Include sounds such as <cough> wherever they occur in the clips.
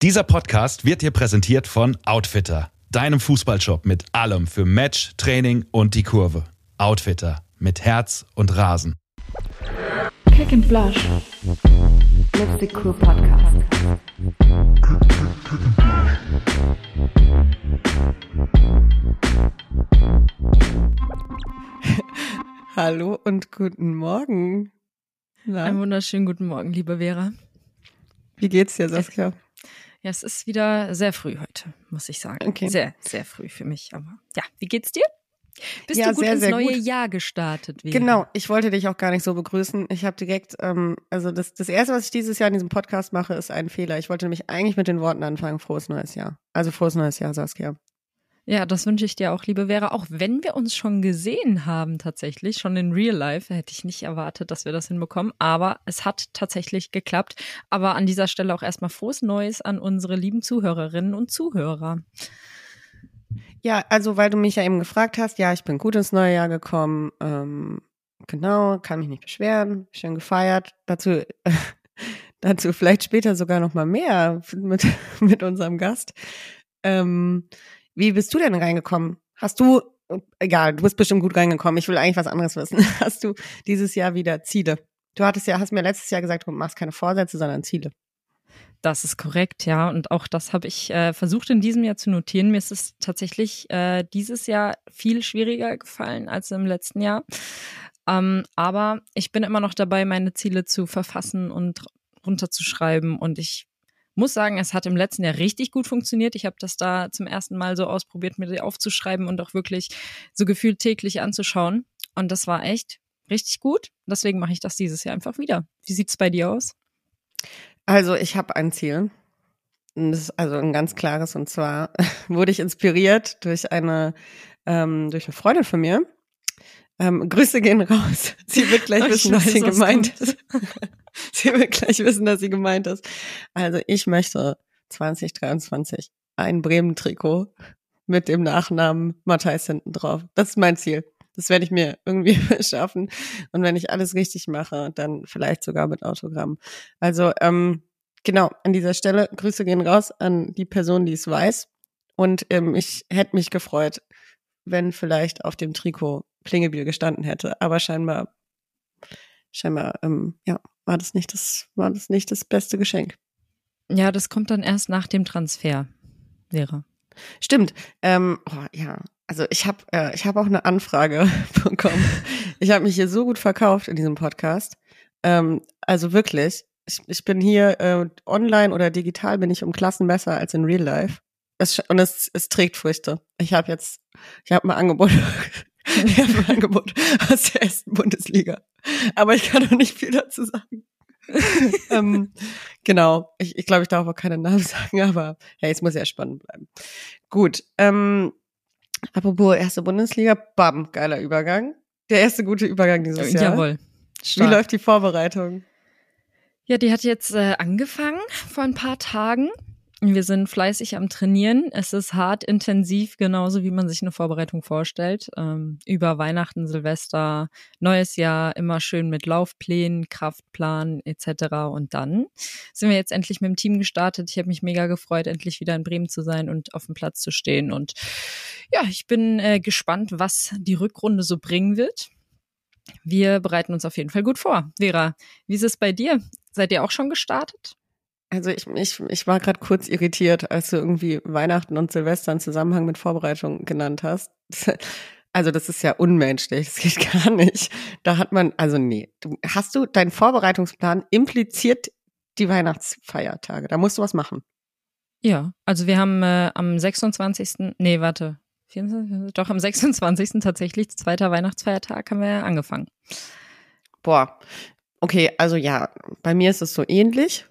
Dieser Podcast wird dir präsentiert von Outfitter, deinem Fußballshop mit allem für Match, Training und die Kurve. Outfitter mit Herz und Rasen. Kick and Blush. Let's Cool Podcast. <laughs> Hallo und guten Morgen. Na? Einen wunderschönen guten Morgen, liebe Vera. Wie geht's dir, Saskia? Ja, es ist wieder sehr früh heute, muss ich sagen. Okay. Sehr, sehr früh für mich. Aber ja, wie geht's dir? Bist ja, du gut sehr, ins sehr neue gut. Jahr gestartet? Vera? Genau, ich wollte dich auch gar nicht so begrüßen. Ich habe direkt, ähm, also das, das Erste, was ich dieses Jahr in diesem Podcast mache, ist ein Fehler. Ich wollte nämlich eigentlich mit den Worten anfangen, frohes neues Jahr. Also frohes neues Jahr, Saskia. Ja, das wünsche ich dir auch, liebe Vera. Auch wenn wir uns schon gesehen haben, tatsächlich, schon in Real Life, hätte ich nicht erwartet, dass wir das hinbekommen. Aber es hat tatsächlich geklappt. Aber an dieser Stelle auch erstmal frohes Neues an unsere lieben Zuhörerinnen und Zuhörer. Ja, also weil du mich ja eben gefragt hast, ja, ich bin gut ins neue Jahr gekommen. Ähm, genau, kann mich nicht beschweren, schön gefeiert. Dazu, <laughs> dazu vielleicht später sogar noch mal mehr mit <laughs> mit unserem Gast. Ähm, wie bist du denn reingekommen? Hast du, egal, du bist bestimmt gut reingekommen. Ich will eigentlich was anderes wissen. <laughs> Hast du dieses Jahr wieder Ziele? Du hattest ja, hast mir letztes Jahr gesagt, du machst keine Vorsätze, sondern Ziele. Das ist korrekt, ja. Und auch das habe ich äh, versucht in diesem Jahr zu notieren. Mir ist es tatsächlich äh, dieses Jahr viel schwieriger gefallen als im letzten Jahr. Ähm, aber ich bin immer noch dabei, meine Ziele zu verfassen und runterzuschreiben. Und ich muss sagen, es hat im letzten Jahr richtig gut funktioniert. Ich habe das da zum ersten Mal so ausprobiert, mir die aufzuschreiben und auch wirklich so gefühlt täglich anzuschauen. Und das war echt richtig gut. Deswegen mache ich das dieses Jahr einfach wieder. Wie sieht's bei dir aus? Also ich habe ein Ziel. Also ein ganz klares. Und zwar <laughs> wurde ich inspiriert durch eine, ähm, durch eine Freundin von mir. Ähm, Grüße gehen raus. <laughs> Sie wird gleich wissen, was sie gemeint ist. <laughs> Sie wird gleich wissen, dass sie gemeint ist. Also ich möchte 2023 ein Bremen-Trikot mit dem Nachnamen Matthijs hinten drauf. Das ist mein Ziel. Das werde ich mir irgendwie <laughs> schaffen. Und wenn ich alles richtig mache, dann vielleicht sogar mit Autogramm. Also ähm, genau, an dieser Stelle Grüße gehen raus an die Person, die es weiß. Und ähm, ich hätte mich gefreut, wenn vielleicht auf dem Trikot Klingebiel gestanden hätte. Aber scheinbar, scheinbar, ähm, ja, war das nicht das, war das nicht das beste Geschenk. Ja, das kommt dann erst nach dem Transfer, Vera. Stimmt. Ähm, oh, ja, also ich habe äh, ich habe auch eine Anfrage <laughs> bekommen. Ich habe mich hier so gut verkauft in diesem Podcast. Ähm, also wirklich, ich, ich bin hier äh, online oder digital bin ich um Klassen besser als in Real Life. Es, und es, es trägt Früchte. Ich habe jetzt, ich habe ein Angebot <laughs> <laughs> ich habe ein Angebot aus der ersten Bundesliga. Aber ich kann noch nicht viel dazu sagen. <laughs> ähm, genau, ich, ich glaube, ich darf auch keinen Namen sagen, aber hey, es muss ja spannend bleiben. Gut, ähm, apropos erste Bundesliga, bam, geiler Übergang. Der erste gute Übergang dieses Jahr. Jawohl. Stark. Wie läuft die Vorbereitung? Ja, die hat jetzt äh, angefangen vor ein paar Tagen. Wir sind fleißig am Trainieren. Es ist hart, intensiv, genauso wie man sich eine Vorbereitung vorstellt. Ähm, über Weihnachten, Silvester, neues Jahr, immer schön mit Laufplänen, Kraftplan etc. Und dann sind wir jetzt endlich mit dem Team gestartet. Ich habe mich mega gefreut, endlich wieder in Bremen zu sein und auf dem Platz zu stehen. Und ja, ich bin äh, gespannt, was die Rückrunde so bringen wird. Wir bereiten uns auf jeden Fall gut vor. Vera, wie ist es bei dir? Seid ihr auch schon gestartet? Also ich, ich, ich war gerade kurz irritiert, als du irgendwie Weihnachten und Silvester in Zusammenhang mit Vorbereitung genannt hast. <laughs> Also das ist ja unmenschlich, das geht <laughs> gar nicht. Da hat man, also nee, hast du deinen Vorbereitungsplan impliziert die Weihnachtsfeiertage? Da musst du was machen. Ja, also wir haben äh, am 26., nee, warte, 24, doch am 26. tatsächlich, zweiter Weihnachtsfeiertag, haben wir angefangen. Boah, okay, also ja, bei mir ist es so ähnlich.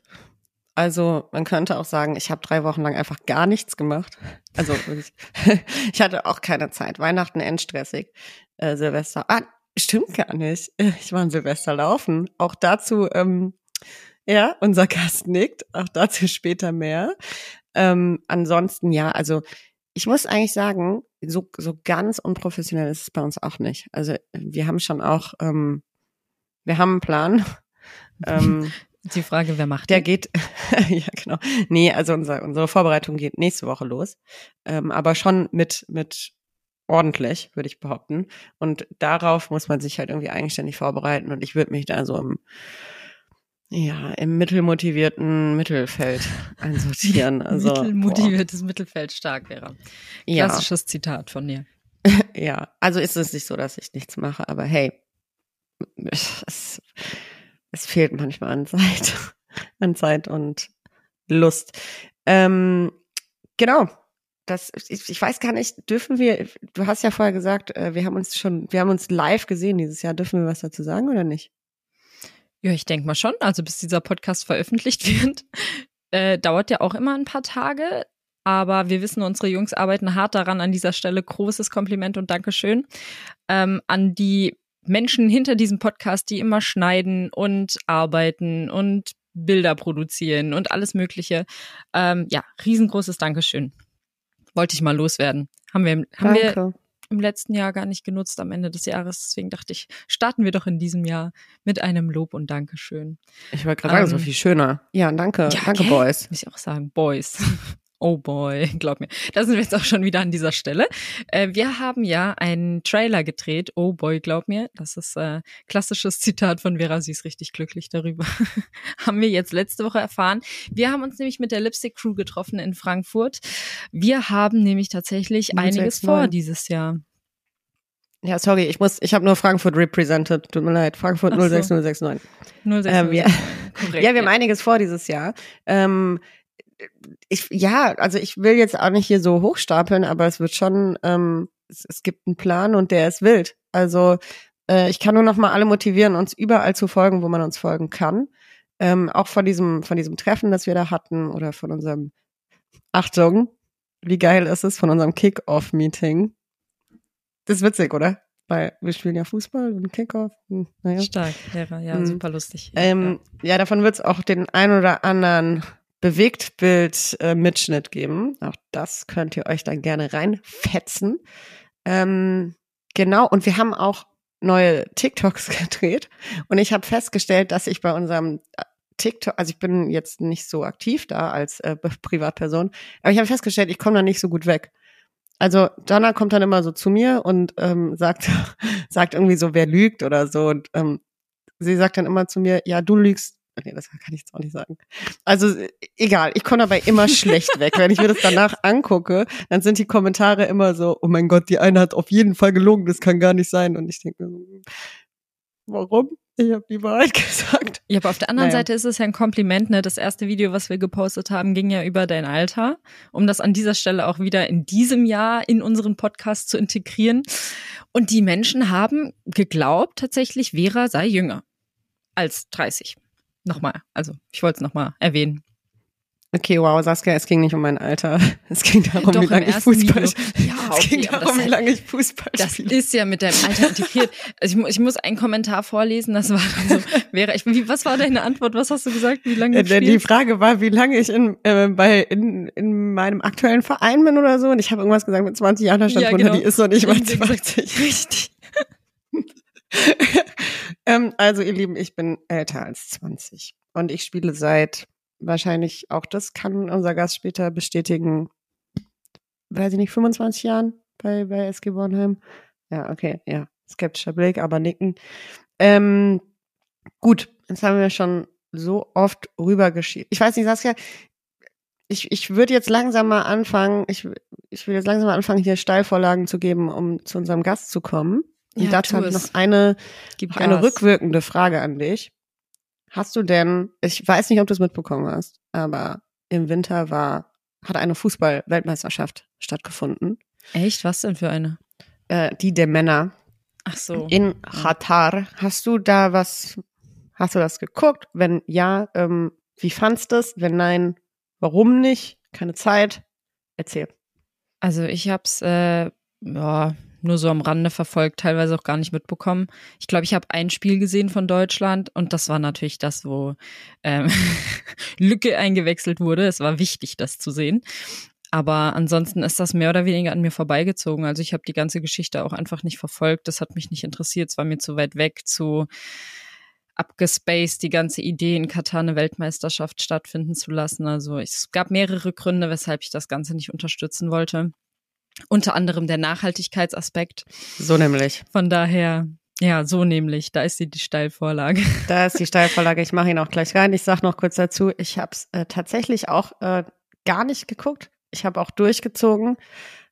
Also man könnte auch sagen, ich habe drei Wochen lang einfach gar nichts gemacht. Also <laughs> <laughs> ich hatte auch keine Zeit. Weihnachten endstressig. Äh, Silvester. Ah, stimmt gar nicht. <laughs> Ich war in Silvester laufen. Auch dazu, ähm, ja, unser Gast nickt. Auch dazu später mehr. Ähm, ansonsten ja, also ich muss eigentlich sagen, so, so ganz unprofessionell ist es bei uns auch nicht. Also wir haben schon auch, ähm, wir haben einen Plan. ähm, Die Frage, wer macht Der die? geht, <laughs> ja genau. Nee, also unser, unsere Vorbereitung geht nächste Woche los. Ähm, aber schon mit, mit ordentlich, würde ich behaupten. Und darauf muss man sich halt irgendwie eigenständig vorbereiten. Und ich würde mich da so im, ja, im mittelmotivierten Mittelfeld <laughs> einsortieren. Also, Mittelmotiviertes Mittelfeld stark wäre. Ja, Klassisches Zitat von dir. <laughs> ja. Also ist es nicht so, dass ich nichts mache, aber hey, es, es fehlt manchmal an Zeit, <laughs> an Zeit und Lust. Ähm, genau. Das, ich, ich weiß gar nicht, dürfen wir, du hast ja vorher gesagt, äh, wir haben uns schon, wir haben uns live gesehen dieses Jahr. Dürfen wir was dazu sagen oder nicht? Ja, ich denke mal schon. Also bis dieser Podcast veröffentlicht <laughs> wird, äh, dauert ja auch immer ein paar Tage. Aber wir wissen, unsere Jungs arbeiten hart daran. An dieser Stelle großes Kompliment und Dankeschön ähm, an die Menschen hinter diesem Podcast, die immer schneiden und arbeiten und Bilder produzieren und alles Mögliche. Ähm, ja, riesengroßes Dankeschön. Wollte ich mal loswerden. Haben wir, haben wir im letzten Jahr gar nicht genutzt am Ende des Jahres. Deswegen dachte ich, starten wir doch in diesem Jahr mit einem Lob und Dankeschön. Ich wollte gerade sagen, Ähm, so viel schöner. Ja, danke. ja, danke, gell? Boys. Muss ich auch sagen, Boys. <laughs> Oh boy, <laughs> glaub mir. Da sind wir jetzt auch schon wieder an dieser Stelle. Äh, wir haben ja einen Trailer gedreht. Oh boy, glaub mir. Das ist äh, klassisches <laughs> Zitat von Vera. Sie ist richtig glücklich darüber. <laughs> haben wir jetzt letzte Woche erfahren. Wir haben uns nämlich mit der Lipstick Crew getroffen in Frankfurt. Wir haben nämlich tatsächlich einiges 069. vor dieses Jahr. Ja, sorry, ich muss, ich habe nur Frankfurt represented. Tut mir leid. Frankfurt Ach so. 06069. 06, Ähm, ja. Korrekt. Ja, wir haben einiges vor dieses Jahr. Ähm, ich, ja, also ich will jetzt auch nicht hier so hochstapeln, aber es wird schon, ähm, es, es gibt einen Plan und der ist wild. Also äh, ich kann nur noch mal alle motivieren, uns überall zu folgen, wo man uns folgen kann. Ähm, auch von diesem, von diesem Treffen, das wir da hatten oder von unserem, Achtung, wie geil ist es, von unserem Kick-Off-Meeting. Das ist witzig, oder? Weil wir spielen ja Fußball und Kick-Off. Hm, naja. Stark, Vera. Ja, Mhm. super lustig. Ähm, ja, davon wird es auch den ein oder anderen Bewegtbild-Mitschnitt geben. Auch das könnt ihr euch dann gerne reinfetzen. Ähm, genau, und wir haben auch neue TikToks <laughs> gedreht. Und ich habe festgestellt, dass ich bei unserem äh, TikTok, also ich bin jetzt nicht so aktiv da als äh, Privatperson, aber ich habe festgestellt, ich komme da nicht so gut weg. Also Jana kommt dann immer so zu mir und ähm, sagt, <laughs> sagt irgendwie so, wer lügt oder so. Und ähm, sie sagt dann immer zu mir, ja, du lügst. Okay, das kann ich jetzt auch nicht sagen. Also äh, egal, ich komme dabei immer schlecht weg. Wenn ich mir das danach angucke, dann sind die Kommentare immer so, oh mein Gott, die eine hat auf jeden Fall gelogen, das kann gar nicht sein. Und ich denke so, warum? Ich habe die Wahrheit <laughs> gesagt. Ja, aber auf der anderen Naja. Seite ist es ja ein Kompliment, ne? Das erste Video, was wir gepostet haben, ging ja über dein Alter, um das an dieser Stelle auch wieder in diesem Jahr in unseren Podcast zu integrieren. Und die Menschen haben geglaubt, tatsächlich, Vera sei jünger als 30. Nochmal, also ich wollte es nochmal erwähnen. Okay, wow, Saskia, es ging nicht um mein Alter. <laughs> Es ging darum, Doch, wie lange ich Fußball spiele. Ja, <laughs> es okay, ging aber darum, das- wie lange ich Fußball Das spiele. ist ja mit deinem Alter integriert. Also ich, ich muss einen Kommentar vorlesen, das war dann so, <laughs> Vera, ich, wie, was war deine Antwort? Was hast du gesagt? Wie lange Äh, du Die spielst? Frage war, wie lange ich in, äh, bei, in, in meinem aktuellen Verein bin oder so. Und ich habe irgendwas gesagt mit 20 Jahren, da stand Ja, drunter, genau. die ist noch nicht mal Und sie hat gesagt, 20. Richtig. <laughs> ähm, also ihr Lieben, ich bin älter als 20. Und ich spiele seit, wahrscheinlich auch das kann unser Gast später bestätigen, weiß ich nicht, 25 Jahren bei, bei SG Bornheim. Ja, okay, ja. Skeptischer Blick, aber nicken. Ähm, gut, jetzt haben wir schon so oft rübergeschiebt. Ich weiß nicht, Saskia, ich, ich würde jetzt langsam mal anfangen, ich, ich will jetzt langsam mal anfangen, hier Steilvorlagen zu geben, um zu unserem Gast zu kommen. Und Ja, dazu habe ich noch eine, noch eine rückwirkende Frage an dich. Hast du denn, ich weiß nicht, ob du es mitbekommen hast, aber im Winter war, hat eine Fußball-Weltmeisterschaft stattgefunden, Echt? Was denn für eine? äh, die der Männer Ach so. in Katar. Hast du da was, hast du das geguckt? Wenn ja, ähm, wie fandst du es? Wenn nein, warum nicht? Keine Zeit? Erzähl. Also ich hab's äh, ja, nur so am Rande verfolgt, teilweise auch gar nicht mitbekommen. Ich glaube, ich habe ein Spiel gesehen von Deutschland und das war natürlich das, wo ähm, <laughs> Lücke eingewechselt wurde. Es war wichtig, das zu sehen. Aber ansonsten ist das mehr oder weniger an mir vorbeigezogen. Also ich habe die ganze Geschichte auch einfach nicht verfolgt. Das hat mich nicht interessiert. Es war mir zu weit weg, zu abgespaced, die ganze Idee, in Katar eine Weltmeisterschaft stattfinden zu lassen. Also es gab mehrere Gründe, weshalb ich das Ganze nicht unterstützen wollte. Unter anderem der Nachhaltigkeitsaspekt. So nämlich. Von daher, ja, so nämlich. Da ist sie die Steilvorlage. Da ist die Steilvorlage. Ich mache ihn auch gleich rein. Ich sage noch kurz dazu, ich habe es äh, tatsächlich auch äh, gar nicht geguckt. Ich habe auch durchgezogen.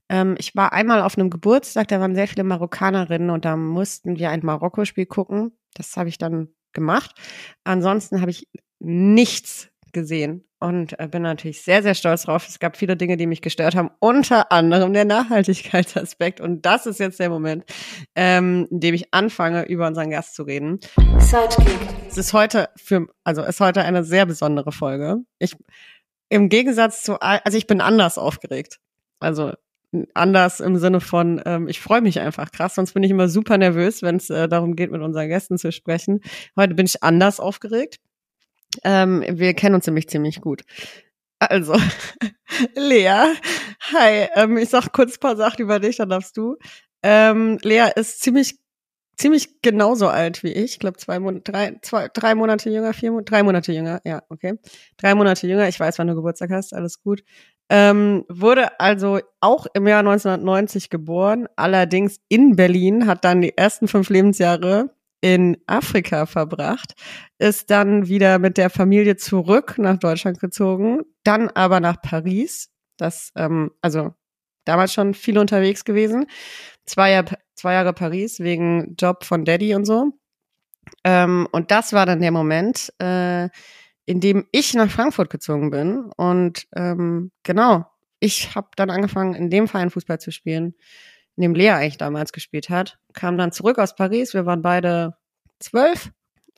Ähm, ich war einmal auf einem Geburtstag, da waren sehr viele Marokkanerinnen und da mussten wir ein Marokko-Spiel gucken. Das habe ich dann gemacht. Ansonsten habe ich nichts gesehen und äh, bin natürlich sehr, sehr stolz drauf. Es gab viele Dinge, die mich gestört haben, unter anderem der Nachhaltigkeitsaspekt. Und das ist jetzt der Moment, ähm, in dem ich anfange, über unseren Gast zu reden. Sidekick. Es ist heute für, also es ist heute eine sehr besondere Folge. Ich, im Gegensatz zu, also ich bin anders aufgeregt. Also anders im Sinne von, ähm, ich freue mich einfach krass, sonst bin ich immer super nervös, wenn es äh, darum geht, mit unseren Gästen zu sprechen. Heute bin ich anders aufgeregt. Ähm, wir kennen uns nämlich ziemlich gut. Also, <laughs> Lea, hi, ähm, ich sag kurz ein paar Sachen über dich, dann darfst du. Ähm, Lea ist ziemlich ziemlich genauso alt wie ich. Ich glaube, zwei, drei, zwei, drei Monate jünger, vier, drei Monate jünger. Ja, okay. Drei Monate jünger. Ich weiß, wann du Geburtstag hast. Alles gut. Ähm, wurde also auch im Jahr 1990 geboren, allerdings in Berlin, hat dann die ersten fünf Lebensjahre in Afrika verbracht, ist dann wieder mit der Familie zurück nach Deutschland gezogen, dann aber nach Paris. Das, ähm, also damals schon viel unterwegs gewesen. Zwei, Jahr, zwei Jahre Paris wegen Job von Daddy und so. Ähm, und das war dann der Moment, äh, in dem ich nach Frankfurt gezogen bin. Und ähm, genau, ich habe dann angefangen, in dem Verein Fußball zu spielen, in dem Lea eigentlich damals gespielt hat. Kam dann zurück aus Paris. Wir waren beide zwölf.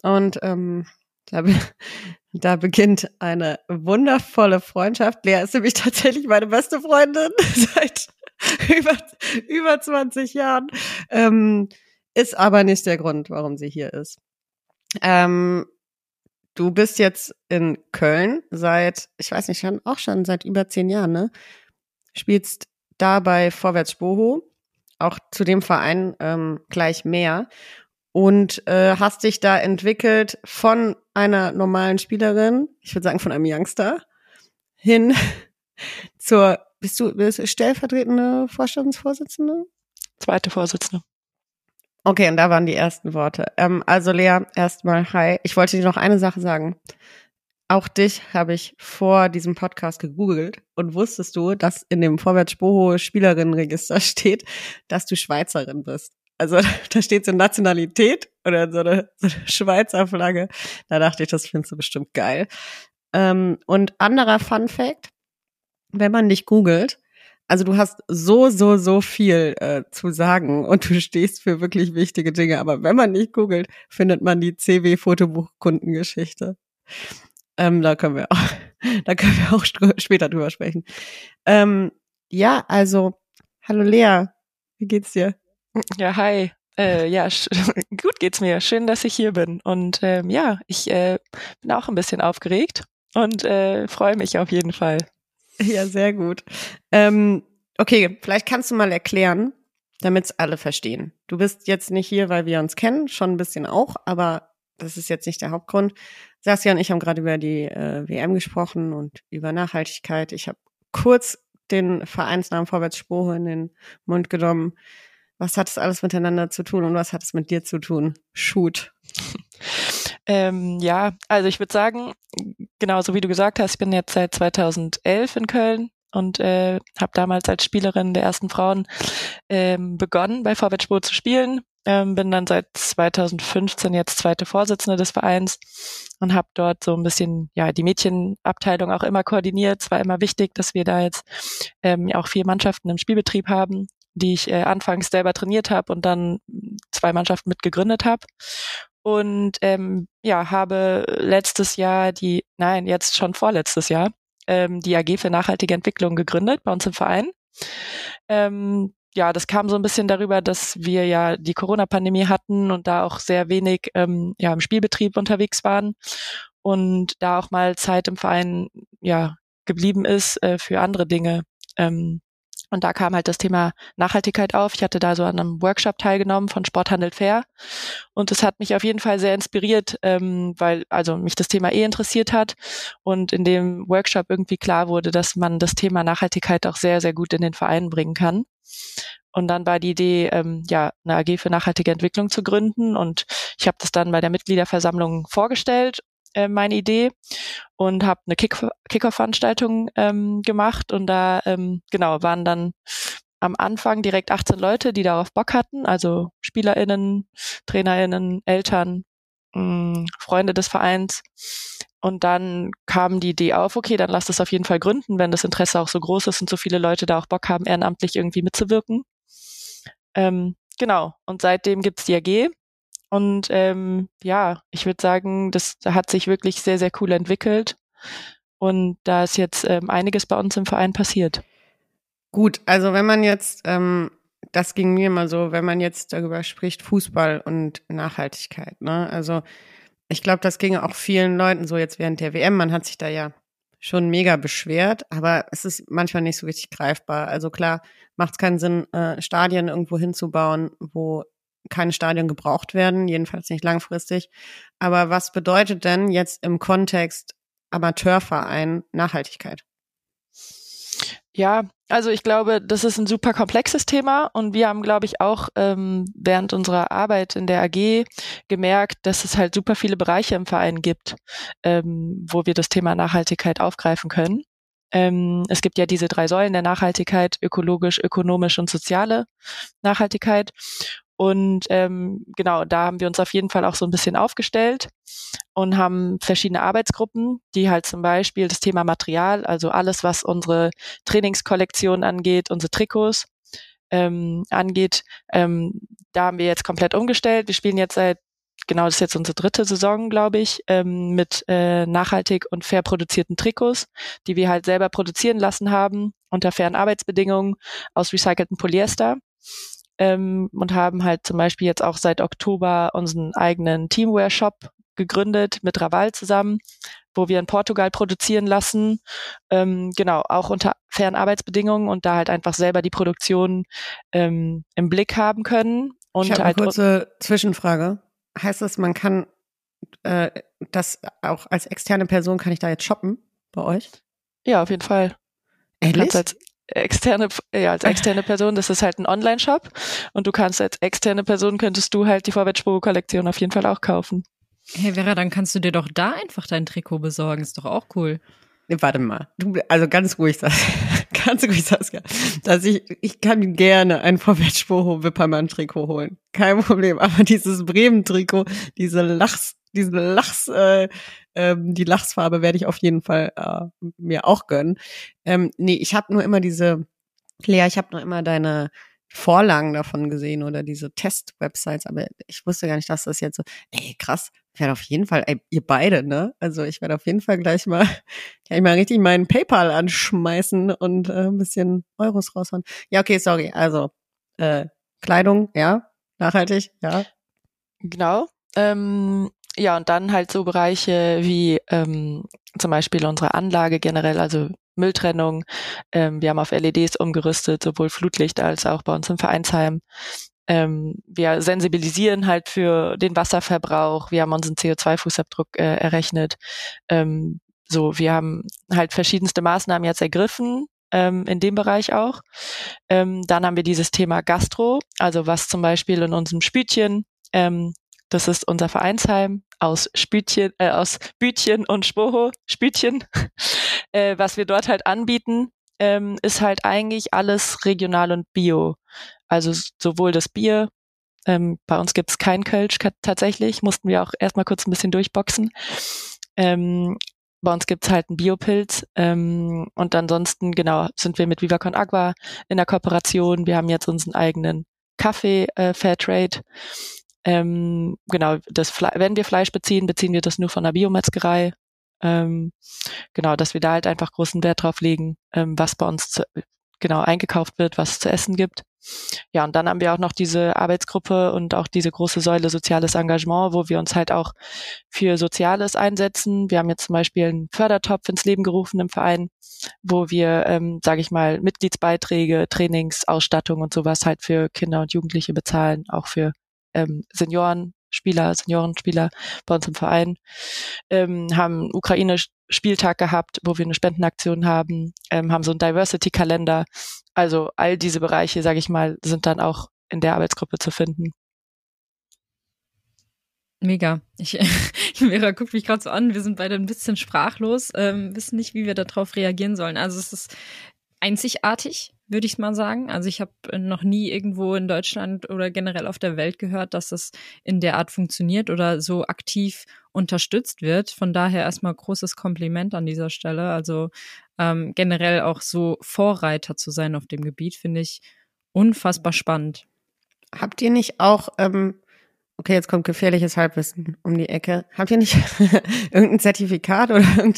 Und ähm, da, <laughs> da beginnt eine wundervolle Freundschaft. Lea ist nämlich <laughs> tatsächlich meine beste Freundin <laughs> seit über, über 20 Jahren. Ähm, ist aber nicht der Grund, warum sie hier ist. Ähm, Du bist jetzt in Köln seit, ich weiß nicht, schon, auch schon seit über zehn Jahren, ne? Spielst da bei Vorwärts Boho, auch zu dem Verein ähm, gleich mehr. Und äh, hast dich da entwickelt von einer normalen Spielerin, ich würde sagen von einem Youngster, hin <laughs> zur, bist du, bist du stellvertretende Vorstandsvorsitzende? Zweite Vorsitzende. Okay, und da waren die ersten Worte. Ähm, also Lea, erstmal hi. Ich wollte dir noch eine Sache sagen. Auch dich habe ich vor diesem Podcast gegoogelt und wusstest du, dass in dem Vorwärts Boho Spielerinnenregister <laughs> steht, dass du Schweizerin bist. Also <laughs> da steht so Nationalität oder so eine, so eine Schweizer Flagge. Da dachte ich, das findest du bestimmt geil. Ähm, und anderer Fun Fact, wenn man dich googelt, also du hast so, so, so viel äh, zu sagen und du stehst für wirklich wichtige Dinge. Aber wenn man nicht googelt, findet man die CW-Fotobuch-Kundengeschichte. Ähm, da können wir auch, <laughs> da können wir auch später drüber sprechen. Ähm, ja, also, hallo Lea, wie geht's dir? Ja, hi. Äh, ja, <laughs> gut geht's mir. Schön, dass ich hier bin. Und ähm, ja, ich äh, bin auch ein bisschen aufgeregt und äh, freue mich auf jeden Fall. Ja, sehr gut. Ähm, okay, vielleicht kannst du mal erklären, damit es alle verstehen. Du bist jetzt nicht hier, weil wir uns kennen, schon ein bisschen auch, aber das ist jetzt nicht der Hauptgrund. Saskia und ich haben gerade über die äh, WM gesprochen und über Nachhaltigkeit. Ich habe kurz den Vereinsnamen Vorwärts Spoho in den Mund genommen. Was hat es alles miteinander zu tun und was hat es mit dir zu tun? Shoot. <laughs> Ähm, ja, also ich würde sagen, genauso wie du gesagt hast, ich bin jetzt seit 2011 in Köln und äh, habe damals als Spielerin der ersten Frauen ähm, begonnen, bei Vorwärtsspur zu spielen. Ähm, bin dann seit 2015 jetzt zweite Vorsitzende des Vereins und habe dort so ein bisschen ja die Mädchenabteilung auch immer koordiniert. Es war immer wichtig, dass wir da jetzt ähm, auch vier Mannschaften im Spielbetrieb haben, die ich äh, anfangs selber trainiert habe und dann zwei Mannschaften mitgegründet habe und ähm, ja, habe letztes Jahr die, nein, jetzt schon vorletztes Jahr, ähm, die AG für nachhaltige Entwicklung gegründet bei uns im Verein. Ähm, ja, das kam so ein bisschen darüber, dass wir ja die Corona-Pandemie hatten und da auch sehr wenig ähm, ja, im Spielbetrieb unterwegs waren und da auch mal Zeit im Verein ja geblieben ist äh, für andere Dinge. Ähm, Und da kam halt das Thema Nachhaltigkeit auf. Ich hatte da so an einem Workshop teilgenommen von Sporthandel Fair. Und es hat mich auf jeden Fall sehr inspiriert, ähm, weil also mich das Thema eh interessiert hat. Und in dem Workshop irgendwie klar wurde, dass man das Thema Nachhaltigkeit auch sehr, sehr gut in den Verein bringen kann. Und dann war die Idee, ähm, ja, eine AG für nachhaltige Entwicklung zu gründen. Und ich habe das dann bei der Mitgliederversammlung vorgestellt äh, meine Idee und habe eine Kick Kicker-Veranstaltung ähm, gemacht und da ähm, genau waren dann am Anfang direkt 18 Leute, die darauf Bock hatten, also SpielerInnen, TrainerInnen, Eltern, mh, mm, Freunde des Vereins. Und dann kam die Idee auf, okay, dann lass das auf jeden Fall gründen, wenn das Interesse auch so groß ist und so viele Leute da auch Bock haben, ehrenamtlich irgendwie mitzuwirken. Ähm, genau. Und seitdem gibt's die AG und ähm, ja, ich würde sagen, das hat sich wirklich sehr, sehr cool entwickelt. Und da ist jetzt ähm, einiges bei uns im Verein passiert. Gut, also wenn man jetzt, ähm, das ging mir mal so, wenn man jetzt darüber spricht, Fußball und Nachhaltigkeit, ne? Also ich glaube, das ging auch vielen Leuten so jetzt während der WM. Man hat sich da ja schon mega beschwert, aber es ist manchmal nicht so richtig greifbar. Also klar, macht es keinen Sinn, äh, Stadien irgendwo hinzubauen, wo keine Stadien gebraucht werden, jedenfalls nicht langfristig. Aber was bedeutet denn jetzt im Kontext Amateurverein Nachhaltigkeit? Ja, also ich glaube, das ist ein super komplexes Thema und wir haben, glaube ich, auch ähm, während unserer Arbeit in der AG gemerkt, dass es halt super viele Bereiche im Verein gibt, ähm, wo wir das Thema Nachhaltigkeit aufgreifen können. Ähm, es gibt ja diese drei Säulen der Nachhaltigkeit, ökologisch, ökonomisch und soziale Nachhaltigkeit. Und ähm, genau, da haben wir uns auf jeden Fall auch so ein bisschen aufgestellt und haben verschiedene Arbeitsgruppen, die halt zum Beispiel das Thema Material, also alles, was unsere Trainingskollektion angeht, unsere Trikots ähm, angeht, ähm, da haben wir jetzt komplett umgestellt. Wir spielen jetzt seit genau, das ist jetzt unsere dritte Saison, glaube ich, ähm, mit äh, nachhaltig und fair produzierten Trikots, die wir halt selber produzieren lassen haben unter fairen Arbeitsbedingungen aus recyceltem Polyester ähm, und haben halt zum Beispiel jetzt auch seit Oktober unseren eigenen Teamwear-Shop gegründet mit Raval zusammen, wo wir in Portugal produzieren lassen, ähm, genau, auch unter fairen Arbeitsbedingungen und da halt einfach selber die Produktion ähm, im Blick haben können. Und ich habe halt eine kurze Zwischenfrage. Heißt das, man kann äh, das auch als externe Person kann ich da jetzt shoppen bei euch? Ja, auf jeden Fall. Ehrlich? als externe, ja, als <laughs> externe Person, das ist halt ein Online-Shop. Und du kannst als externe Person könntest du halt die Vorwärtsspur-Kollektion auf jeden Fall auch kaufen. Hey Vera, dann kannst du dir doch da einfach dein Trikot besorgen, ist doch auch cool. Nee, warte mal, du, also ganz ruhig, <laughs> das, ganz ruhig, Saskia, dass ich, ich kann gerne ein Vorwärtsspur Wippermann-Trikot holen, kein Problem, aber dieses Bremen-Trikot, diese Lachs, diese Lachs, äh, ähm, die Lachsfarbe werde ich auf jeden Fall äh, mir auch gönnen. Ähm, nee, ich habe nur immer diese, Lea, ich habe nur immer deine Vorlagen davon gesehen oder diese Test-Websites, aber ich wusste gar nicht, dass das jetzt so, ey, krass, ich werde auf jeden Fall, ey, ihr beide, ne? Also ich werde auf jeden Fall gleich mal, <laughs> gleich mal richtig meinen PayPal anschmeißen und äh, ein bisschen Euros raushauen. Ja, okay, sorry. Also, äh, Kleidung, ja, nachhaltig, ja. Genau. Ähm, ja, und dann halt so Bereiche wie ähm, zum Beispiel unsere Anlage generell, also Mülltrennung. Ähm, wir haben auf LEDs umgerüstet, sowohl Flutlicht als auch bei uns im Vereinsheim. Ähm, wir sensibilisieren halt für den Wasserverbrauch. Wir haben unseren CO2-Fußabdruck äh, errechnet. Ähm, so, wir haben halt verschiedenste Maßnahmen jetzt ergriffen, ähm, in dem Bereich auch. Ähm, dann haben wir dieses Thema Gastro, also was zum Beispiel in unserem Spütchen ähm, das ist unser Vereinsheim aus Spütchen, äh, aus Bütchen und Spoho, Spütchen. <laughs> äh, was wir dort halt anbieten, ähm, ist halt eigentlich alles regional und bio. Also sowohl das Bier, ähm, bei uns gibt's kein Kölsch tatsächlich, mussten wir auch erstmal kurz ein bisschen durchboxen. Ähm, bei uns gibt's halt einen Biopilz ähm, und ansonsten, genau, sind wir mit Vivacon Agua in der Kooperation. Wir haben jetzt unseren eigenen Kaffee äh, Fairtrade ähm, genau, das Fle wenn wir Fleisch beziehen, beziehen wir das nur von der Biometzgerei. Ähm, genau, dass wir da halt einfach großen Wert drauf legen, ähm, was bei uns zu, genau eingekauft wird, was es zu essen gibt. Ja, und dann haben wir auch noch diese Arbeitsgruppe und auch diese große Säule soziales Engagement, wo wir uns halt auch für Soziales einsetzen. Wir haben jetzt zum Beispiel einen Fördertopf ins Leben gerufen im Verein, wo wir, ähm, sage ich mal, Mitgliedsbeiträge, Trainings, Ausstattung und sowas halt für Kinder und Jugendliche bezahlen, auch für ähm, Senioren, Spieler, Seniorenspieler bei uns im Verein, ähm, haben Ukraine-Spieltag gehabt, wo wir eine Spendenaktion haben, ähm, haben so einen Diversity-Kalender. Also all diese Bereiche, sage ich mal, sind dann auch in der Arbeitsgruppe zu finden. Mega. Ich, <laughs> Vera guckt mich gerade so an. Wir sind beide ein bisschen sprachlos, ähm, wissen nicht, wie wir darauf reagieren sollen. Also es ist einzigartig, würde ich mal sagen. Also ich habe noch nie irgendwo in Deutschland oder generell auf der Welt gehört, dass das in der Art funktioniert oder so aktiv unterstützt wird. Von daher erstmal großes Kompliment an dieser Stelle. Also ähm, generell auch so Vorreiter zu sein auf dem Gebiet, finde ich unfassbar spannend. Habt ihr nicht auch, ähm, okay, jetzt kommt gefährliches Halbwissen um die Ecke. Habt ihr nicht <laughs> irgendein Zertifikat oder <laughs>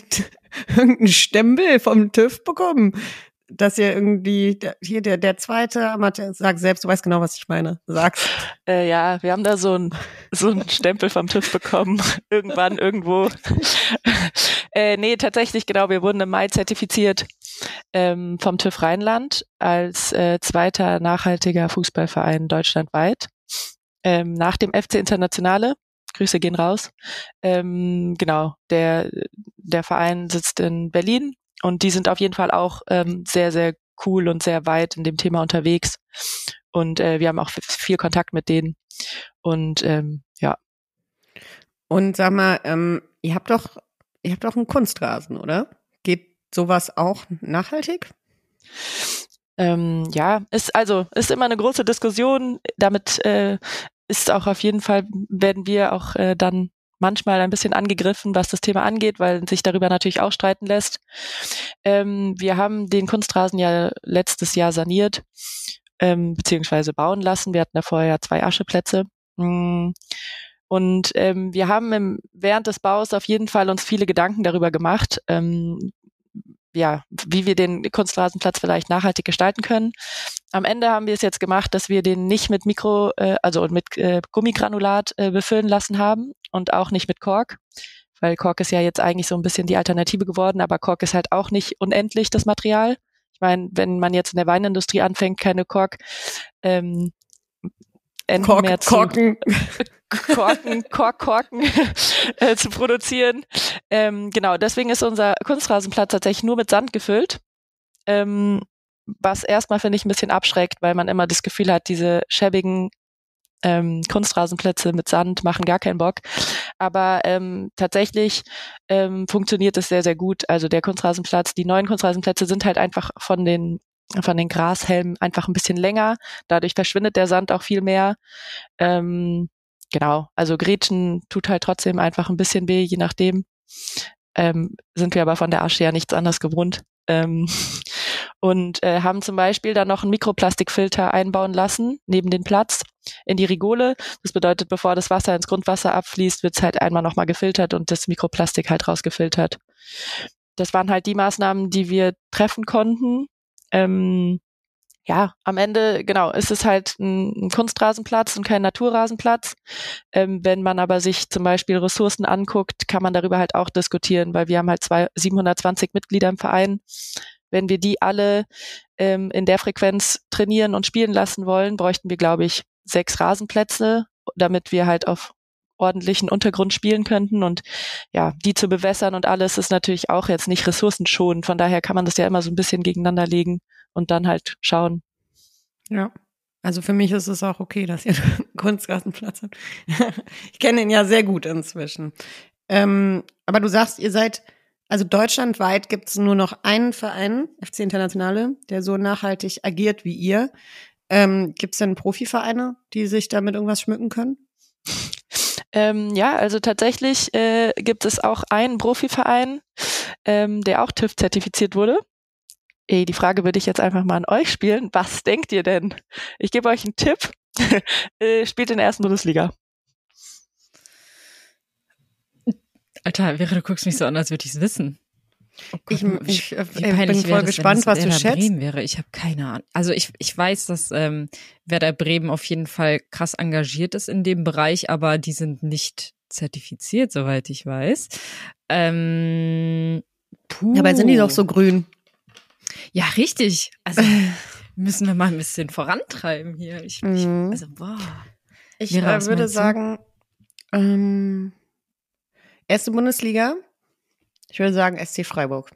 irgendein Stempel vom TÜV bekommen? Dass ihr irgendwie, hier der, der zweite Amateur, sag selbst, du weißt genau, was ich meine. Sag's. Äh, ja, wir haben da so ein so ein Stempel vom TÜV bekommen. <laughs> Irgendwann, irgendwo. äh, nee, tatsächlich, genau, wir wurden im Mai zertifiziert ähm, vom TÜV Rheinland als äh, zweiter nachhaltiger Fußballverein deutschlandweit. Ähm, nach dem FC Internationale. Grüße gehen raus. Ähm, genau, der, der Verein sitzt in Berlin und die sind auf jeden Fall auch ähm, sehr, sehr cool und sehr weit in dem Thema unterwegs. Und äh, wir haben auch viel Kontakt mit denen. Und ähm, ja. Und sag mal, ähm, ihr habt doch, ihr habt doch einen Kunstrasen, oder? Geht sowas auch nachhaltig? Ähm, ja, ist also ist immer eine große Diskussion. Damit äh, ist auch auf jeden Fall werden wir auch äh, dann manchmal ein bisschen angegriffen, was das Thema angeht, weil sich darüber natürlich auch streiten lässt. Ähm, wir haben den Kunstrasen ja letztes Jahr saniert, ähm, beziehungsweise bauen lassen. Wir hatten da vorher ja zwei Ascheplätze. Mm. Und ähm, wir haben im, während des Baus auf jeden Fall uns viele Gedanken darüber gemacht, ähm, ja, wie wir den Kunstrasenplatz vielleicht nachhaltig gestalten können. Am Ende haben wir es jetzt gemacht, dass wir den nicht mit Mikro, äh, also mit äh, Gummigranulat äh, befüllen lassen haben und auch nicht mit Kork, weil Kork ist ja jetzt eigentlich so ein bisschen die Alternative geworden, aber Kork ist halt auch nicht unendlich das Material. Ich meine, wenn man jetzt in der Weinindustrie anfängt, keine Kork ähm, Enden Kork, mehr zu, Korken. <laughs> Korken, Kork, Korken <laughs> äh, zu produzieren. Ähm, genau, deswegen ist unser Kunstrasenplatz tatsächlich nur mit Sand gefüllt. Ähm, was erstmal finde ich ein bisschen abschreckt, weil man immer das Gefühl hat, diese schäbigen ähm, Kunstrasenplätze mit Sand machen gar keinen Bock. Aber ähm, tatsächlich ähm, funktioniert es sehr, sehr gut. Also der Kunstrasenplatz, die neuen Kunstrasenplätze sind halt einfach von den von den Grashelmen einfach ein bisschen länger. Dadurch verschwindet der Sand auch viel mehr. Ähm, genau, also Gretchen tut halt trotzdem einfach ein bisschen weh, je nachdem. Ähm, sind wir aber von der Asche ja nichts anderes gewohnt. Ähm, und äh, haben zum Beispiel dann noch einen Mikroplastikfilter einbauen lassen, neben den Platz, in die Rigole. Das bedeutet, bevor das Wasser ins Grundwasser abfließt, wird es halt einmal nochmal gefiltert und das Mikroplastik halt rausgefiltert. Das waren halt die Maßnahmen, die wir treffen konnten. Ähm, ja, am Ende, genau, ist es halt ein, ein Kunstrasenplatz und kein Naturrasenplatz. Ähm, wenn man aber sich zum Beispiel Ressourcen anguckt, kann man darüber halt auch diskutieren, weil wir haben halt zwei, 720 Mitglieder im Verein. Wenn wir die alle ähm, in der Frequenz trainieren und spielen lassen wollen, bräuchten wir, glaube ich, sechs Rasenplätze, damit wir halt auf ordentlichen Untergrund spielen könnten. Und ja, die zu bewässern und alles ist natürlich auch jetzt nicht ressourcenschonend. Von daher kann man das ja immer so ein bisschen gegeneinander legen und dann halt schauen. Ja. Also für mich ist es auch okay, dass ihr einen <laughs> Kunstrasenplatz habt. <laughs> ich kenne ihn ja sehr gut inzwischen. Ähm, aber du sagst, ihr seid, also deutschlandweit gibt es nur noch einen Verein, FC Internationale, der so nachhaltig agiert wie ihr. Ähm, gibt es denn Profivereine, die sich damit irgendwas schmücken können? Ähm, ja, also tatsächlich äh, gibt es auch einen Profiverein, ähm, der auch TÜV zertifiziert wurde. Ey, die Frage würde ich jetzt einfach mal an euch spielen. Was denkt ihr denn? Ich gebe euch einen Tipp. <laughs> äh, spielt in der ersten Bundesliga. Alter, wäre du guckst mich so an, als würde ich es wissen. Oh Ich- Gott, ich, äh, wie bin voll gespannt, was das du Werder schätzt. Bremen wäre. Ich habe keine Ahnung. Also ich, ich weiß, dass ähm, Werder Bremen auf jeden Fall krass engagiert ist in dem Bereich, aber die sind nicht zertifiziert, soweit ich weiß. Ähm, puh. Dabei sind die doch so grün. Ja, richtig. Also <laughs> müssen wir mal ein bisschen vorantreiben hier. Ich, ich, Mhm. also, boah. Ich äh, würde sagen, ähm, erste Bundesliga. Ich würde sagen SC Freiburg.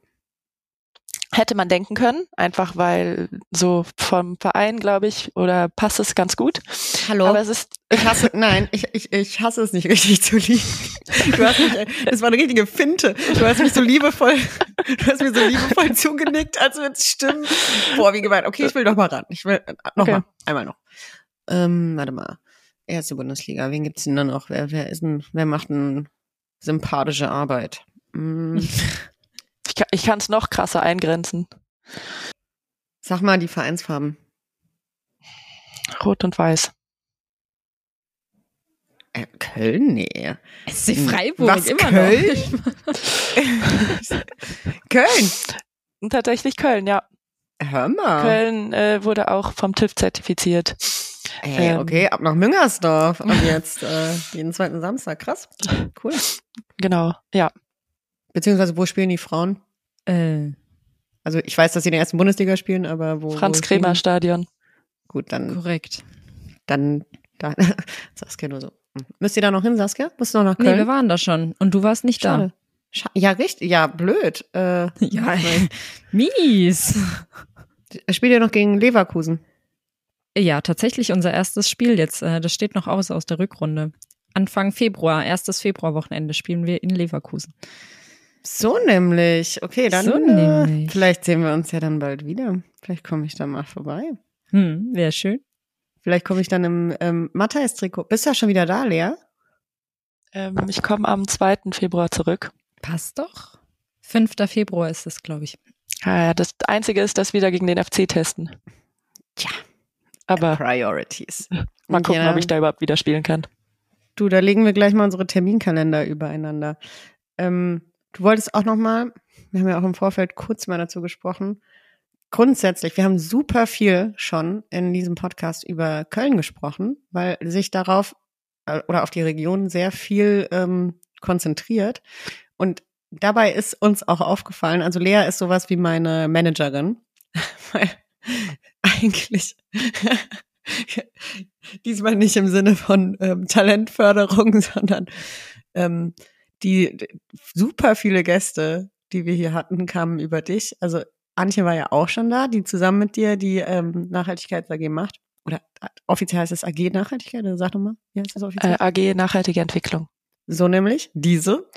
Hätte man denken können, einfach weil so vom Verein, glaube ich, oder passt es ganz gut. Hallo. Aber es ist, ich hasse, nein, ich, ich, ich hasse es nicht richtig zu lieben. Du hast mich, das war eine richtige Finte. Du hast mich so liebevoll, du hast mir so liebevoll zugenickt, als würde es stimmen. Boah, wie gemein. Okay, ich will noch mal ran. Ich will, äh, noch Okay. mal, einmal noch. Ähm, warte mal. Erste Bundesliga. Wen gibt's denn da noch? Wer, wer ist denn, wer macht denn sympathische Arbeit? Hm, <laughs> ich, kann- es noch krasser eingrenzen. sag mal die Vereinsfarben. Rot und Weiß. Äh, Köln? Nee. SC Freiburg Was, immer Köln? noch. <laughs> Köln! Tatsächlich Köln, ja. Hör mal. Köln äh, wurde auch vom TÜV zertifiziert. Ey, Ähm. okay, ab nach Müngersdorf. Ab <laughs> jetzt äh, jeden zweiten Samstag. Krass. Cool. Genau, ja. Beziehungsweise, wo spielen die Frauen? Äh, Also ich weiß, dass sie in der ersten Bundesliga spielen, aber wo. Franz-Kremer die? Stadion. Gut, dann, korrekt. dann, da, <laughs> Saskia nur so. Hm. Müsst ihr da noch hin, Saskia? Musst du noch nach Nee, wir Köln? waren da schon. Und du warst nicht Schade. Scha ja, richtig. Ja, blöd. Äh, da. <laughs> Ja, mies. spielt ihr noch gegen Leverkusen? Ja, tatsächlich unser erstes Spiel jetzt. Äh, das steht noch aus aus der Rückrunde. Anfang Februar, erstes Februarwochenende spielen wir in Leverkusen. So nämlich. Okay, dann So äh, nämlich. vielleicht sehen wir uns ja dann bald wieder. Vielleicht komme ich da mal vorbei. Hm, wäre schön. Vielleicht komme ich dann im ähm, Matthäus-Trikot. Bist du ja schon wieder da, Lea? Ähm, ich komme am 2. Februar zurück. Passt doch. 5. Februar ist es, glaube ich. Ah, ja, das Einzige ist, dass wir da gegen den FC testen. Tja. Aber Priorities. mal gucken, Ja. ob ich da überhaupt wieder spielen kann. Du, da legen wir gleich mal unsere Terminkalender übereinander. Ähm, du wolltest auch noch mal, wir haben ja auch im Vorfeld kurz mal dazu gesprochen, grundsätzlich, wir haben super viel schon in diesem Podcast über Köln gesprochen, weil sich darauf äh, oder auf die Region sehr viel ähm, konzentriert. Und dabei ist uns auch aufgefallen, also Lea ist sowas wie meine Managerin, <laughs> weil <laughs> eigentlich <laughs> diesmal nicht im Sinne von ähm, Talentförderung, <laughs> sondern ähm, die d- super viele Gäste, die wir hier hatten, kamen über dich. Also Antje war ja auch schon da, die zusammen mit dir die ähm, Nachhaltigkeits-AG macht. Oder äh, offiziell heißt es AG Nachhaltigkeit, oder sag doch mal, wie heißt das offiziell? Äh, AG Nachhaltige Entwicklung. So nämlich, diese.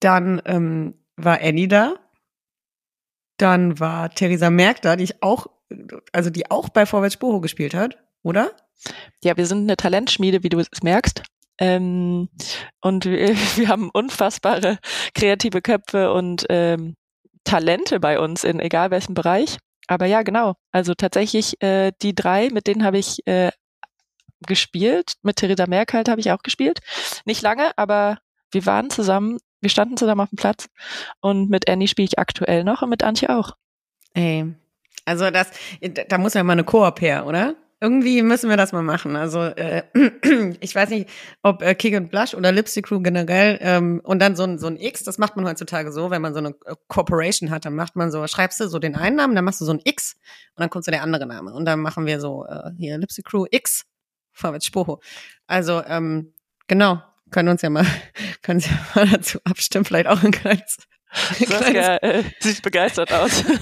Dann ähm, war Annie da. Dann war Theresa Merck da, die ich auch, also die auch bei Vorwärts Sporo gespielt hat, oder? Ja, wir sind eine Talentschmiede, wie du es merkst. Ähm, und wir, <laughs> wir haben unfassbare kreative Köpfe und ähm, Talente bei uns in egal welchem Bereich. Aber ja, genau. Also tatsächlich äh, die drei, mit denen habe ich äh, gespielt. Mit Theresa Merck halt habe ich auch gespielt. Nicht lange, aber wir waren zusammen, wir standen zusammen auf dem Platz. Und mit Annie spiele ich aktuell noch und mit Antje auch. Ey, also das, da muss ja mal eine Koop her, oder? Irgendwie müssen wir das mal machen. Also äh, <clears throat> ich weiß nicht, ob äh, Kick and Blush oder Lipstick Crew generell ähm, und dann so ein, so ein X, das macht man heutzutage so, wenn man so eine äh, Corporation hat, dann macht man so, schreibst du so den einen Namen, dann machst du so ein X und dann kommt so der andere Name und dann machen wir so äh, hier Lipstick Crew X vorwärts Spoho. Also ähm, genau, können uns ja mal, <laughs> können uns ja mal dazu abstimmen, vielleicht auch ein kleines, ein kleines Saskia äh, sieht begeistert aus. <laughs>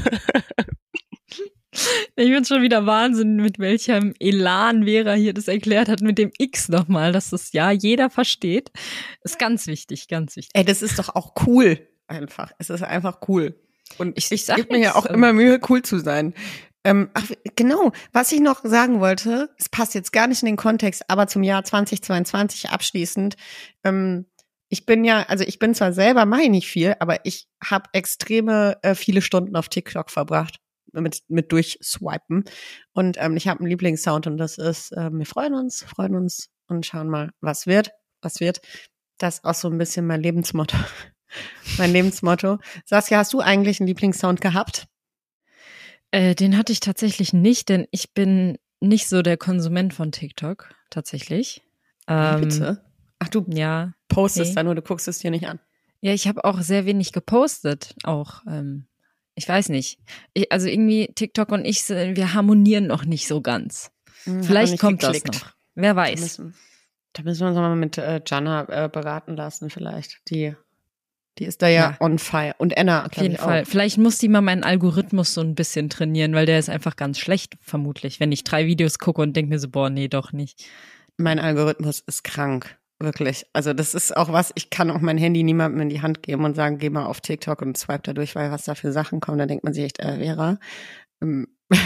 Ich bin schon wieder Wahnsinn, mit welchem Elan Vera hier das erklärt hat, mit dem X nochmal, dass das ja jeder versteht. Ist ganz wichtig, ganz wichtig. Ey, das ist doch auch cool. Einfach. Es ist einfach cool. Und ich, Ich ich gebe mir ja auch immer Mühe, cool zu sein. Ähm, ach, genau, was ich noch sagen wollte, es passt jetzt gar nicht in den Kontext, aber zum Jahr 2022 abschließend. Ähm, ich bin ja, also ich bin zwar selber, mache ich nicht viel, aber ich habe extreme äh, viele Stunden auf TikTok verbracht mit, mit durchswipen. Und ähm, ich habe einen Lieblingssound und das ist, äh, wir freuen uns, freuen uns und schauen mal, was wird, was wird. Das ist auch so ein bisschen mein Lebensmotto. <laughs> mein Lebensmotto. Saskia, hast du eigentlich einen Lieblingssound gehabt? Äh, den hatte ich tatsächlich nicht, denn ich bin nicht so der Konsument von TikTok, tatsächlich. Ähm, Bitte? Ach, du ja, postest nee. da nur, du guckst es dir nicht an. Ja, ich habe auch sehr wenig gepostet, auch. Ähm, ich weiß nicht. Ich, also irgendwie TikTok und ich, wir harmonieren noch nicht so ganz. Hm, Vielleicht kommt geklickt. das noch. Wer weiß. Da müssen, da müssen wir uns mal mit äh, Jana äh, beraten lassen, vielleicht. Die, die ist da ja, ja. on fire. Und Anna, auf jeden Fall. Auch. Vielleicht muss die mal meinen Algorithmus so ein bisschen trainieren, weil der ist einfach ganz schlecht, vermutlich. Wenn ich drei Videos gucke und denke mir so, boah, nee, doch nicht. Mein Algorithmus ist krank. Wirklich. Also das ist auch was, ich kann auch mein Handy niemandem in die Hand geben und sagen, geh mal auf TikTok und swipe da durch, weil was da für Sachen kommen, da denkt man sich echt, äh, Vera, ähm, <laughs>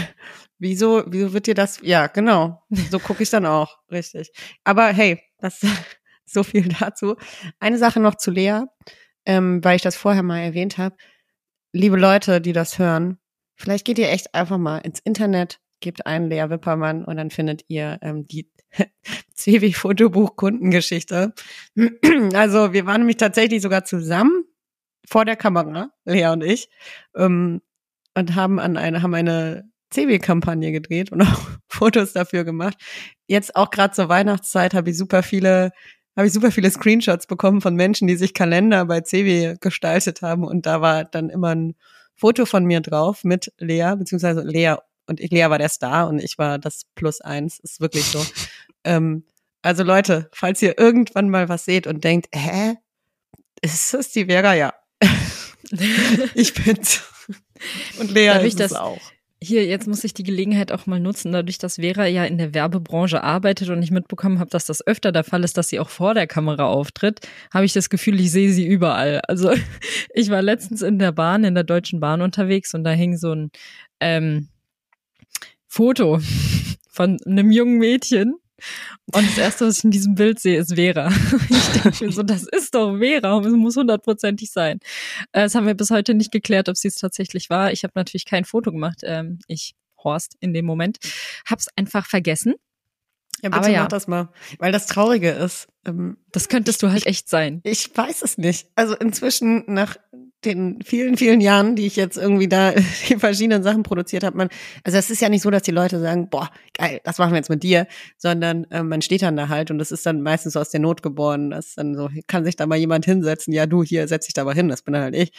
wieso, wieso wird dir das, ja, genau, so gucke ich dann auch, richtig. Aber hey, das <laughs> so viel dazu. Eine Sache noch zu Lea, ähm, weil ich das vorher mal erwähnt habe. Liebe Leute, die das hören, vielleicht geht ihr echt einfach mal ins Internet, gebt einen Lea Wippermann und dann findet ihr ähm, die <laughs> CW-Fotobuch Kundengeschichte. <clears throat> Also wir waren nämlich tatsächlich sogar zusammen vor der Kamera, Lea und ich, ähm, und haben an eine, haben eine CW-Kampagne gedreht und auch <laughs> Fotos dafür gemacht. Jetzt auch gerade zur Weihnachtszeit habe ich super viele habe ich super viele Screenshots bekommen von Menschen, die sich Kalender bei CW gestaltet haben und da war dann immer ein Foto von mir drauf mit Lea, beziehungsweise Lea und ich, Lea war der Star und ich war das Plus eins, ist wirklich so. <laughs> ähm, also Leute, falls ihr irgendwann mal was seht und denkt, hä, ist das die Vera? Ja. <laughs> ich bin's. <laughs> Und Lea Darf ist es auch. Hier, jetzt muss ich die Gelegenheit auch mal nutzen, dadurch, dass Vera ja in der Werbebranche arbeitet und ich mitbekommen habe, dass das öfter der Fall ist, dass sie auch vor der Kamera auftritt, habe ich das Gefühl, ich sehe sie überall. Also <laughs> ich war letztens in der Bahn, in der Deutschen Bahn unterwegs und da hing so ein ähm, Foto <laughs> von einem jungen Mädchen. Und das erste, was ich in diesem Bild sehe, ist Vera. <laughs> Ich denke mir so, das ist doch Vera, es muss hundertprozentig sein. Äh, das haben wir bis heute nicht geklärt, ob sie es tatsächlich war. Ich habe natürlich kein Foto gemacht. Ähm, ich, Horst, in dem Moment, hab's einfach vergessen. Ja, bitte Aber ja. mach das mal. Weil das Traurige ist. Ähm, das könntest du halt ich, echt sein. Ich weiß es nicht. Also inzwischen nach den vielen, vielen Jahren, die ich jetzt irgendwie da <laughs> die verschiedenen Sachen produziert habe, man, also es ist ja nicht so, dass die Leute sagen, boah, geil, das machen wir jetzt mit dir, sondern äh, man steht dann da halt und das ist dann meistens so aus der Not geboren. Das ist dann so, kann sich da mal jemand hinsetzen, ja, du, hier, setz dich da mal hin, das bin dann halt ich.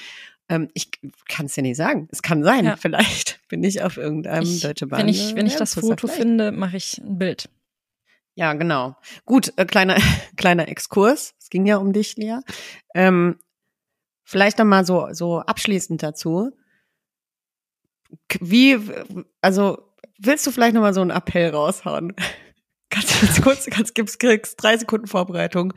Ähm, ich kann es ja nicht sagen. Es kann sein, ja. vielleicht <laughs> bin ich auf irgendeinem ich, Deutsche Bahn. Wenn ich, wenn ich das Foto finde, mache ich ein Bild. Ja, genau. Gut, äh, kleiner, <laughs> kleiner Exkurs. Es ging ja um dich, Lea. Ähm, vielleicht nochmal so, so abschließend dazu. Wie, also, willst du vielleicht nochmal so einen Appell raushauen? <laughs> Ganz, ganz <laughs> kurz, ganz gibt's, kriegst drei Sekunden Vorbereitung.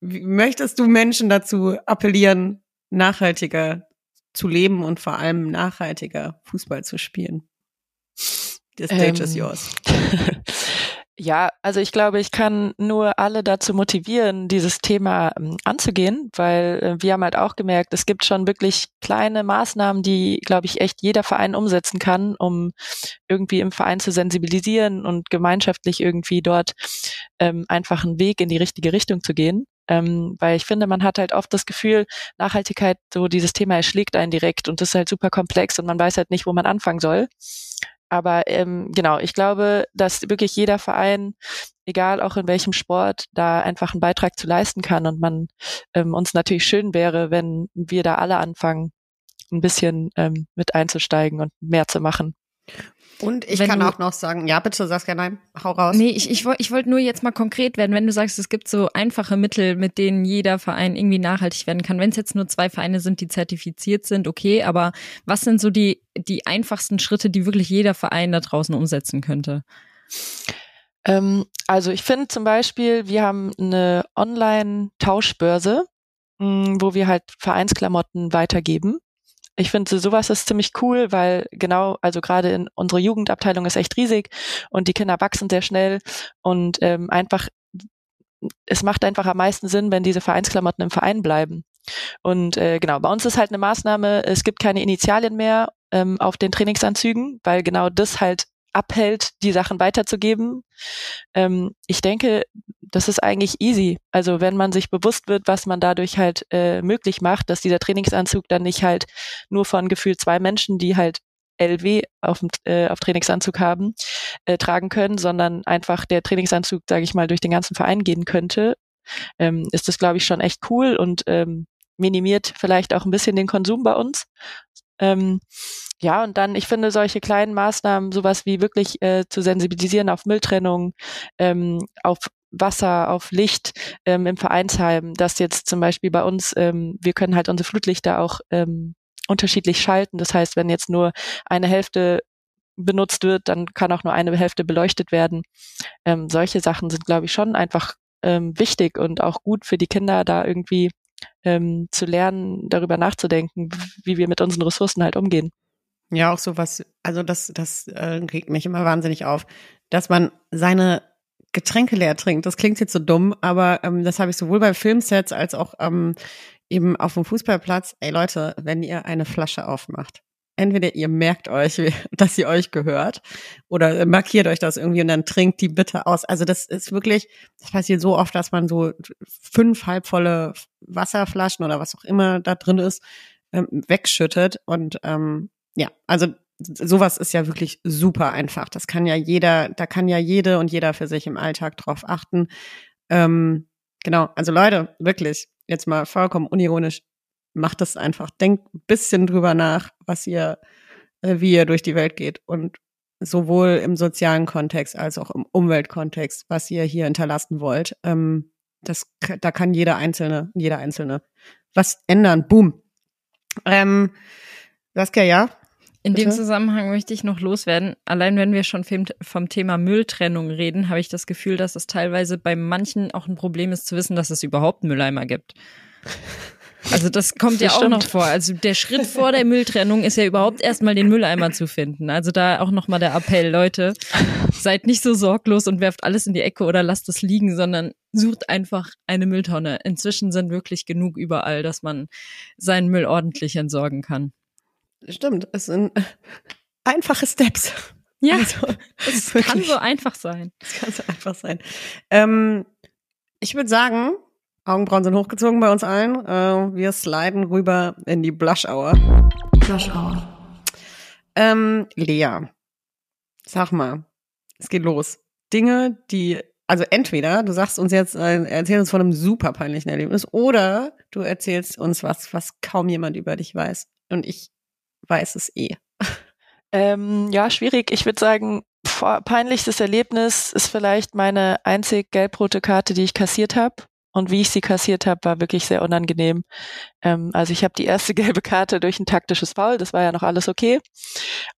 Wie, möchtest du Menschen dazu appellieren, nachhaltiger zu leben und vor allem nachhaltiger Fußball zu spielen? The stage ähm, is yours. <laughs> Ja, also ich glaube, ich kann nur alle dazu motivieren, dieses Thema ähm, anzugehen, weil äh, wir haben halt auch gemerkt, es gibt schon wirklich kleine Maßnahmen, die, glaube ich, echt jeder Verein umsetzen kann, um irgendwie im Verein zu sensibilisieren und gemeinschaftlich irgendwie dort ähm, einfach einen Weg in die richtige Richtung zu gehen. Ähm, weil ich finde, man hat halt oft das Gefühl, Nachhaltigkeit, so dieses Thema erschlägt einen direkt und das ist halt super komplex und man weiß halt nicht, wo man anfangen soll. Aber ähm, genau, ich glaube, dass wirklich jeder Verein, egal auch in welchem Sport, da einfach einen Beitrag zu leisten kann und man ähm, uns natürlich schön wäre, wenn wir da alle anfangen, ein bisschen ähm, mit einzusteigen und mehr zu machen. Und ich wenn kann auch noch sagen, ja, bitte Saskia, nein, hau raus. Nee, ich, ich, ich wollte nur jetzt mal konkret werden, wenn du sagst, es gibt so einfache Mittel, mit denen jeder Verein irgendwie nachhaltig werden kann. Wenn es jetzt nur zwei Vereine sind, die zertifiziert sind, okay, aber was sind so die, die einfachsten Schritte, die wirklich jeder Verein da draußen umsetzen könnte? Ähm, also ich finde zum Beispiel, wir haben eine Online-Tauschbörse, wo wir halt Vereinsklamotten weitergeben. Ich finde, sowas ist ziemlich cool, weil genau, also gerade in unserer Jugendabteilung ist echt riesig und die Kinder wachsen sehr schnell und ähm, einfach, es macht einfach am meisten Sinn, wenn diese Vereinsklamotten im Verein bleiben. Und äh, genau, bei uns ist halt eine Maßnahme, es gibt keine Initialien mehr ähm, auf den Trainingsanzügen, weil genau das halt abhält, die Sachen weiterzugeben. Ähm, ich denke, das ist eigentlich easy. Also wenn man sich bewusst wird, was man dadurch halt äh, möglich macht, dass dieser Trainingsanzug dann nicht halt nur von gefühlt zwei Menschen, die halt LW auf, äh, auf Trainingsanzug haben, äh, tragen können, sondern einfach der Trainingsanzug, sage ich mal, durch den ganzen Verein gehen könnte, ähm, ist das, glaube ich, schon echt cool und ähm, minimiert vielleicht auch ein bisschen den Konsum bei uns. Ähm, ja, und dann, ich finde, solche kleinen Maßnahmen, sowas wie wirklich äh, zu sensibilisieren auf Mülltrennung, ähm, auf Wasser, auf Licht ähm, im Vereinsheim, dass jetzt zum Beispiel bei uns, ähm, wir können halt unsere Flutlichter auch ähm, unterschiedlich schalten. Das heißt, wenn jetzt nur eine Hälfte benutzt wird, dann kann auch nur eine Hälfte beleuchtet werden. Ähm, solche Sachen sind, glaube ich, schon einfach ähm, wichtig und auch gut für die Kinder, da irgendwie ähm, zu lernen, darüber nachzudenken, wie wir mit unseren Ressourcen halt umgehen. Ja, auch so was, also das, das äh, regt mich immer wahnsinnig auf, dass man seine Getränke leer trinkt. Das klingt jetzt so dumm, aber ähm, das habe ich sowohl bei Filmsets als auch ähm, eben auf dem Fußballplatz. Ey Leute, wenn ihr eine Flasche aufmacht, entweder ihr merkt euch, <laughs> dass sie euch gehört, oder markiert euch das irgendwie und dann trinkt die bitte aus. Also das ist wirklich, das passiert so oft, dass man so fünf halbvolle Wasserflaschen oder was auch immer da drin ist, ähm, wegschüttet. Und ähm, ja, also sowas ist ja wirklich super einfach. Das kann ja jeder, da kann ja jede und jeder für sich im Alltag drauf achten. Ähm, genau, also Leute, wirklich, jetzt mal vollkommen unironisch, macht das einfach. Denkt ein bisschen drüber nach, was ihr, äh, wie ihr durch die Welt geht und sowohl im sozialen Kontext als auch im Umweltkontext, was ihr hier hinterlassen wollt. Ähm, das, da kann jeder Einzelne, jeder Einzelne was ändern. Boom. Ähm, Saskia, ja? In dem Zusammenhang möchte ich noch loswerden. Allein wenn wir schon vom Thema Mülltrennung reden, habe ich das Gefühl, dass es teilweise bei manchen auch ein Problem ist zu wissen, dass es überhaupt Mülleimer gibt. Also das kommt das ja stimmt. auch noch vor. Also der Schritt vor der Mülltrennung ist ja überhaupt erstmal den Mülleimer zu finden. Also da auch nochmal der Appell, Leute, seid nicht so sorglos und werft alles in die Ecke oder lasst es liegen, sondern sucht einfach eine Mülltonne. Inzwischen sind wirklich genug überall, dass man seinen Müll ordentlich entsorgen kann. Stimmt, es sind <laughs> einfache Steps. Ja, also, <laughs> es <laughs> kann so einfach sein. Es kann so einfach sein. Ähm, ich würde sagen, Augenbrauen sind hochgezogen bei uns allen. Äh, wir sliden rüber in die Blush Hour. Blush Hour. Ähm, Lea, sag mal, es geht los. Dinge, die, also entweder du sagst uns jetzt, äh, erzählst uns von einem super peinlichen Erlebnis, oder du erzählst uns was, was kaum jemand über dich weiß. Und ich weiß es eh. Ähm, ja, schwierig. Ich würde sagen, peinlichstes Erlebnis ist vielleicht meine einzig gelb-rote Karte, die ich kassiert habe. Und wie ich sie kassiert habe, war wirklich sehr unangenehm. Ähm, also ich habe die erste <laughs> gelbe Karte durch ein taktisches Foul, das war ja noch alles okay.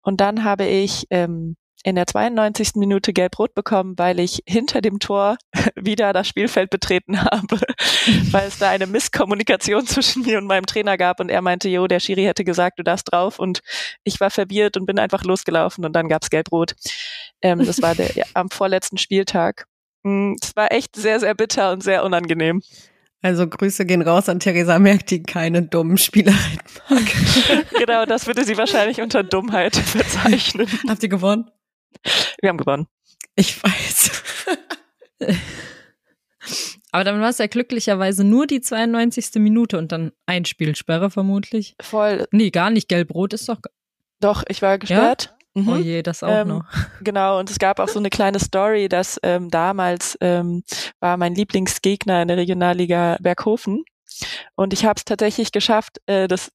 Und dann habe ich ähm, in der 92. Minute gelb-rot bekommen, weil ich hinter dem Tor <laughs> wieder das Spielfeld betreten habe, <laughs> weil es da eine Misskommunikation zwischen mir und meinem Trainer gab und er meinte, jo, der Schiri hätte gesagt, du darfst drauf und ich war verwirrt und bin einfach losgelaufen und dann gab's gelb-rot. Ähm, das war der ja, <laughs> am vorletzten Spieltag. Mm, es war echt sehr, sehr bitter und sehr unangenehm. Also Grüße gehen raus an Theresa Merck, die keine dummen Spielereien mag. genau, das würde sie wahrscheinlich unter Dummheit bezeichnen. Habt ihr gewonnen? Wir haben gewonnen. Ich weiß. <laughs> Aber dann war es ja glücklicherweise nur die 92. Minute und dann Einspielsperre vermutlich. Voll. Nee, gar nicht. Gelb-Rot ist doch. Doch, ich war gesperrt. Ja? Mhm. Oh je, das auch ähm, noch. <laughs> Genau, und es gab auch so eine kleine Story, dass ähm, damals ähm, war mein Lieblingsgegner in der Regionalliga Berghofen. Und ich habe es tatsächlich geschafft, äh, das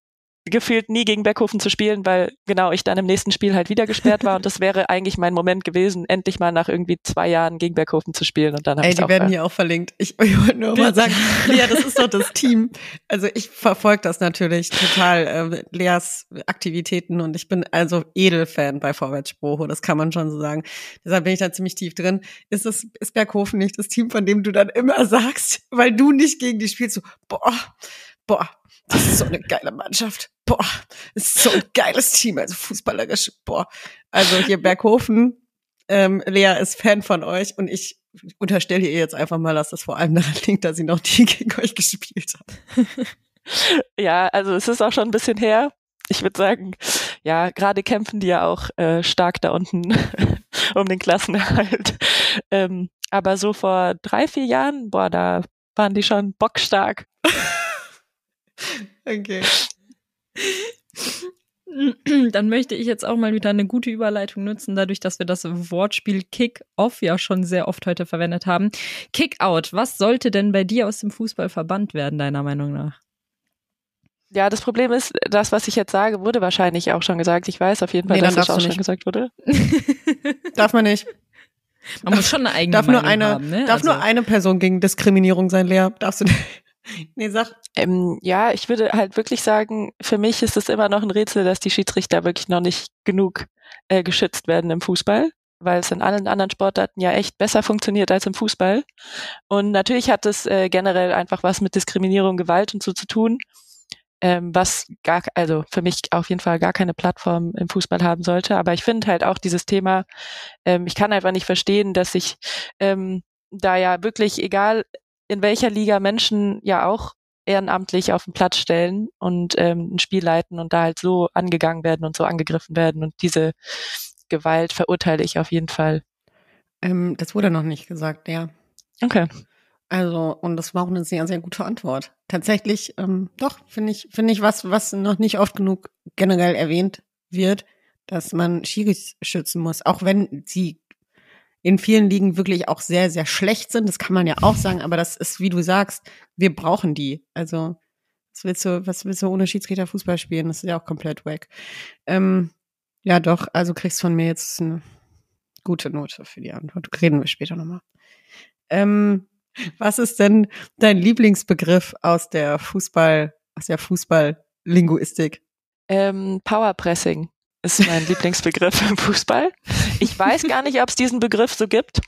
gefühlt nie gegen Beckhofen zu spielen, weil genau ich dann im nächsten Spiel halt wieder gesperrt war und das wäre <laughs> eigentlich mein Moment gewesen, endlich mal nach irgendwie zwei Jahren gegen Beckhofen zu spielen und dann Ey, die werden hier auch verlinkt. Ich, <laughs> ich wollte nur mal sagen, Lea, das ist doch das <laughs> Team. Also ich verfolge das natürlich total, äh, Leas Aktivitäten und ich bin also Edelfan bei Vorwärts Spoho, das kann man schon so sagen. Deshalb bin ich da ziemlich tief drin. Ist das, ist Berghofen nicht das Team, von dem du dann immer sagst, weil du nicht gegen die spielst, so, boah, boah, das ist so eine geile Mannschaft. Boah, das ist so ein geiles Team, also fußballerisch. Boah, also hier Berghofen, ähm, Lea ist Fan von euch und ich unterstelle ihr jetzt einfach mal, dass das vor allem daran liegt, dass sie noch die <laughs> gegen euch gespielt hat. <laughs> ja, also es ist auch schon ein bisschen her. Ich würde sagen, ja, gerade kämpfen die ja auch äh, stark da unten <laughs> um den Klassenerhalt. Ähm, aber so vor drei, vier Jahren, boah, da waren die schon bockstark. <laughs> Okay. <clears throat> Dann möchte ich jetzt auch mal wieder eine gute Überleitung nutzen, dadurch, dass wir das Wortspiel Kick-Off ja schon sehr oft heute verwendet haben. Kick-Out, was sollte denn bei dir aus dem Fußball verbannt werden, deiner Meinung nach? Ja, das Problem ist, das, was ich jetzt sage, wurde wahrscheinlich auch schon gesagt. Ich weiß auf jeden Fall, Nee, dass dann es auch schon gesagt wurde. <laughs> Darf man nicht. Man muss schon eine eigene Darf nur Meinung eine, haben, ne? darf Also- nur eine Person gegen Diskriminierung sein, Lea. Darfst du nicht. <laughs> Nee, sag. Ähm, ja, ich würde halt wirklich sagen, für mich ist es immer noch ein Rätsel, dass die Schiedsrichter wirklich noch nicht genug äh, geschützt werden im Fußball, weil es in allen anderen Sportarten ja echt besser funktioniert als im Fußball. Und natürlich hat es äh, generell einfach was mit Diskriminierung, Gewalt und so zu tun, ähm, was gar, also für mich auf jeden Fall gar keine Plattform im Fußball haben sollte. Aber ich finde halt auch dieses Thema, ähm, ich kann einfach nicht verstehen, dass sich ähm, da ja wirklich, egal in welcher Liga Menschen ja auch ehrenamtlich auf den Platz stellen und ähm, ein Spiel leiten und da halt so angegangen werden und so angegriffen werden. Und diese Gewalt verurteile ich auf jeden Fall. Ähm, das wurde noch nicht gesagt, ja. Okay. Also, und das war auch eine sehr, sehr gute Antwort. Tatsächlich, ähm, doch, finde ich, finde ich was, was noch nicht oft genug generell erwähnt wird, dass man Schiris schützen muss, auch wenn sie in vielen Ligen wirklich auch sehr, sehr schlecht sind. Das kann man ja auch sagen, aber das ist, wie du sagst, wir brauchen die. Also, was willst du, was willst du ohne Schiedsrichter Fußball spielen? Das ist ja auch komplett wack. Ähm, ja, doch, also kriegst von mir jetzt eine gute Note für die Antwort. Reden wir später nochmal. Ähm, was ist denn dein Lieblingsbegriff aus der Fußball, aus der Fußballlinguistik? Ähm, Powerpressing ist mein Lieblingsbegriff im Fußball. Ich weiß gar nicht, ob es diesen Begriff so gibt.